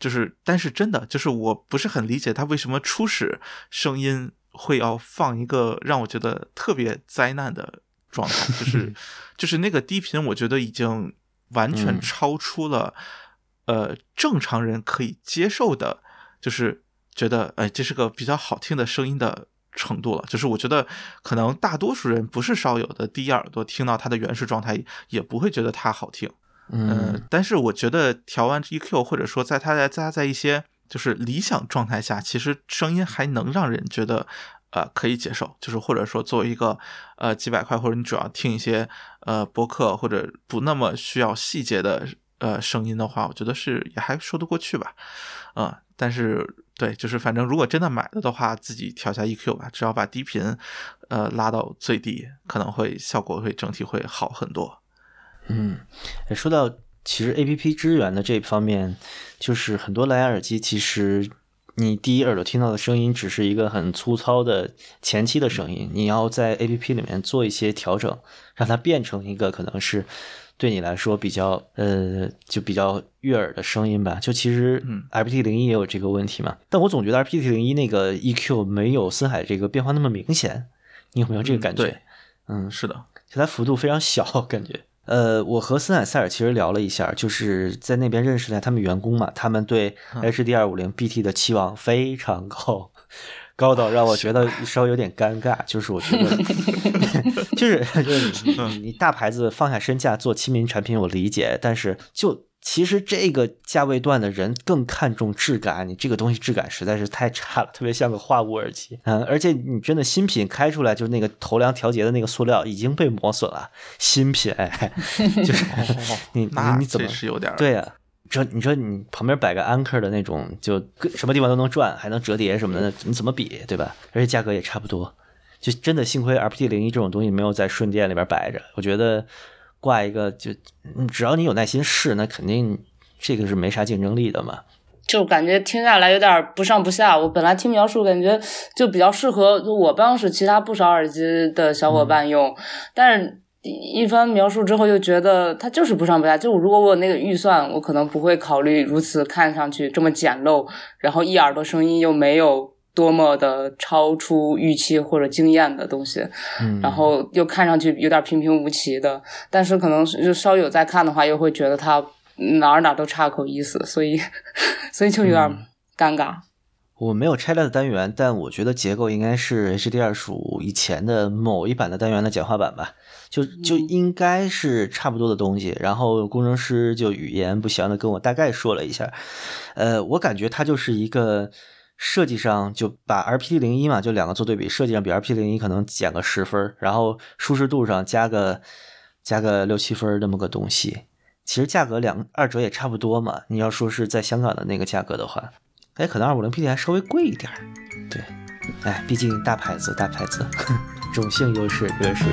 就是但是真的就是我不是很理解它为什么初始声音会要放一个让我觉得特别灾难的状态，就 是就是那个低频，我觉得已经完全超出了呃正常人可以接受的，就是。觉得哎，这是个比较好听的声音的程度了。就是我觉得可能大多数人不是烧友的第一耳朵听到它的原始状态，也不会觉得它好听。嗯，但是我觉得调完 EQ，或者说在它在它在一些就是理想状态下，其实声音还能让人觉得呃可以接受。就是或者说作为一个呃几百块，或者你主要听一些呃播客或者不那么需要细节的呃声音的话，我觉得是也还说得过去吧。嗯，但是。对，就是反正如果真的买了的话，自己调下 EQ 吧，只要把低频，呃拉到最低，可能会效果会整体会好很多。嗯，说到其实 APP 支援的这方面，就是很多蓝牙耳机，其实你第一耳朵听到的声音只是一个很粗糙的前期的声音，你要在 APP 里面做一些调整，让它变成一个可能是。对你来说比较呃，就比较悦耳的声音吧。就其实，FPT 零一也有这个问题嘛。但我总觉得 FPT 零一那个 EQ 没有森海这个变化那么明显。你有没有这个感觉？嗯，是的，就它幅度非常小，感觉。呃，我和森海塞尔其实聊了一下，就是在那边认识的他们员工嘛，他们对 HD 二五零 BT 的期望非常高。高到让我觉得稍微有点尴尬，就是我觉得，就是 就是 你你大牌子放下身价做亲民产品我理解，但是就其实这个价位段的人更看重质感，你这个东西质感实在是太差了，特别像个化物耳机，嗯，而且你真的新品开出来，就是那个头梁调节的那个塑料已经被磨损了，新品哎，就是你你你怎么是有点对呀。说你说你旁边摆个安 r 的那种，就什么地方都能转，还能折叠什么的，你怎么比，对吧？而且价格也差不多，就真的幸亏 RPT 零一这种东西没有在顺电里边摆着。我觉得挂一个，就只要你有耐心试，那肯定这个是没啥竞争力的嘛。就感觉听下来有点不上不下。我本来听描述，感觉就比较适合我办公室其他不少耳机的小伙伴用，但是一番描述之后，又觉得它就是不上不下。就如果我有那个预算，我可能不会考虑如此看上去这么简陋，然后一耳朵声音又没有多么的超出预期或者惊艳的东西，然后又看上去有点平平无奇的。但是可能就稍有再看的话，又会觉得它。哪儿哪儿都差口意思，所以 所以就有点尴尬。我没有拆掉的单元，但我觉得结构应该是 H D 二十五以前的某一版的单元的简化版吧，就就应该是差不多的东西。然后工程师就语言不详的跟我大概说了一下，呃，我感觉它就是一个设计上就把 R P D 零一嘛，就两个做对比，设计上比 R P D 零一可能减个十分，然后舒适度上加个加个六七分那么个东西。其实价格两二者也差不多嘛。你要说是在香港的那个价格的话，哎，可能二五零 PT 还稍微贵一点儿。对，哎，毕竟大牌子，大牌子，种姓优势，这个属于。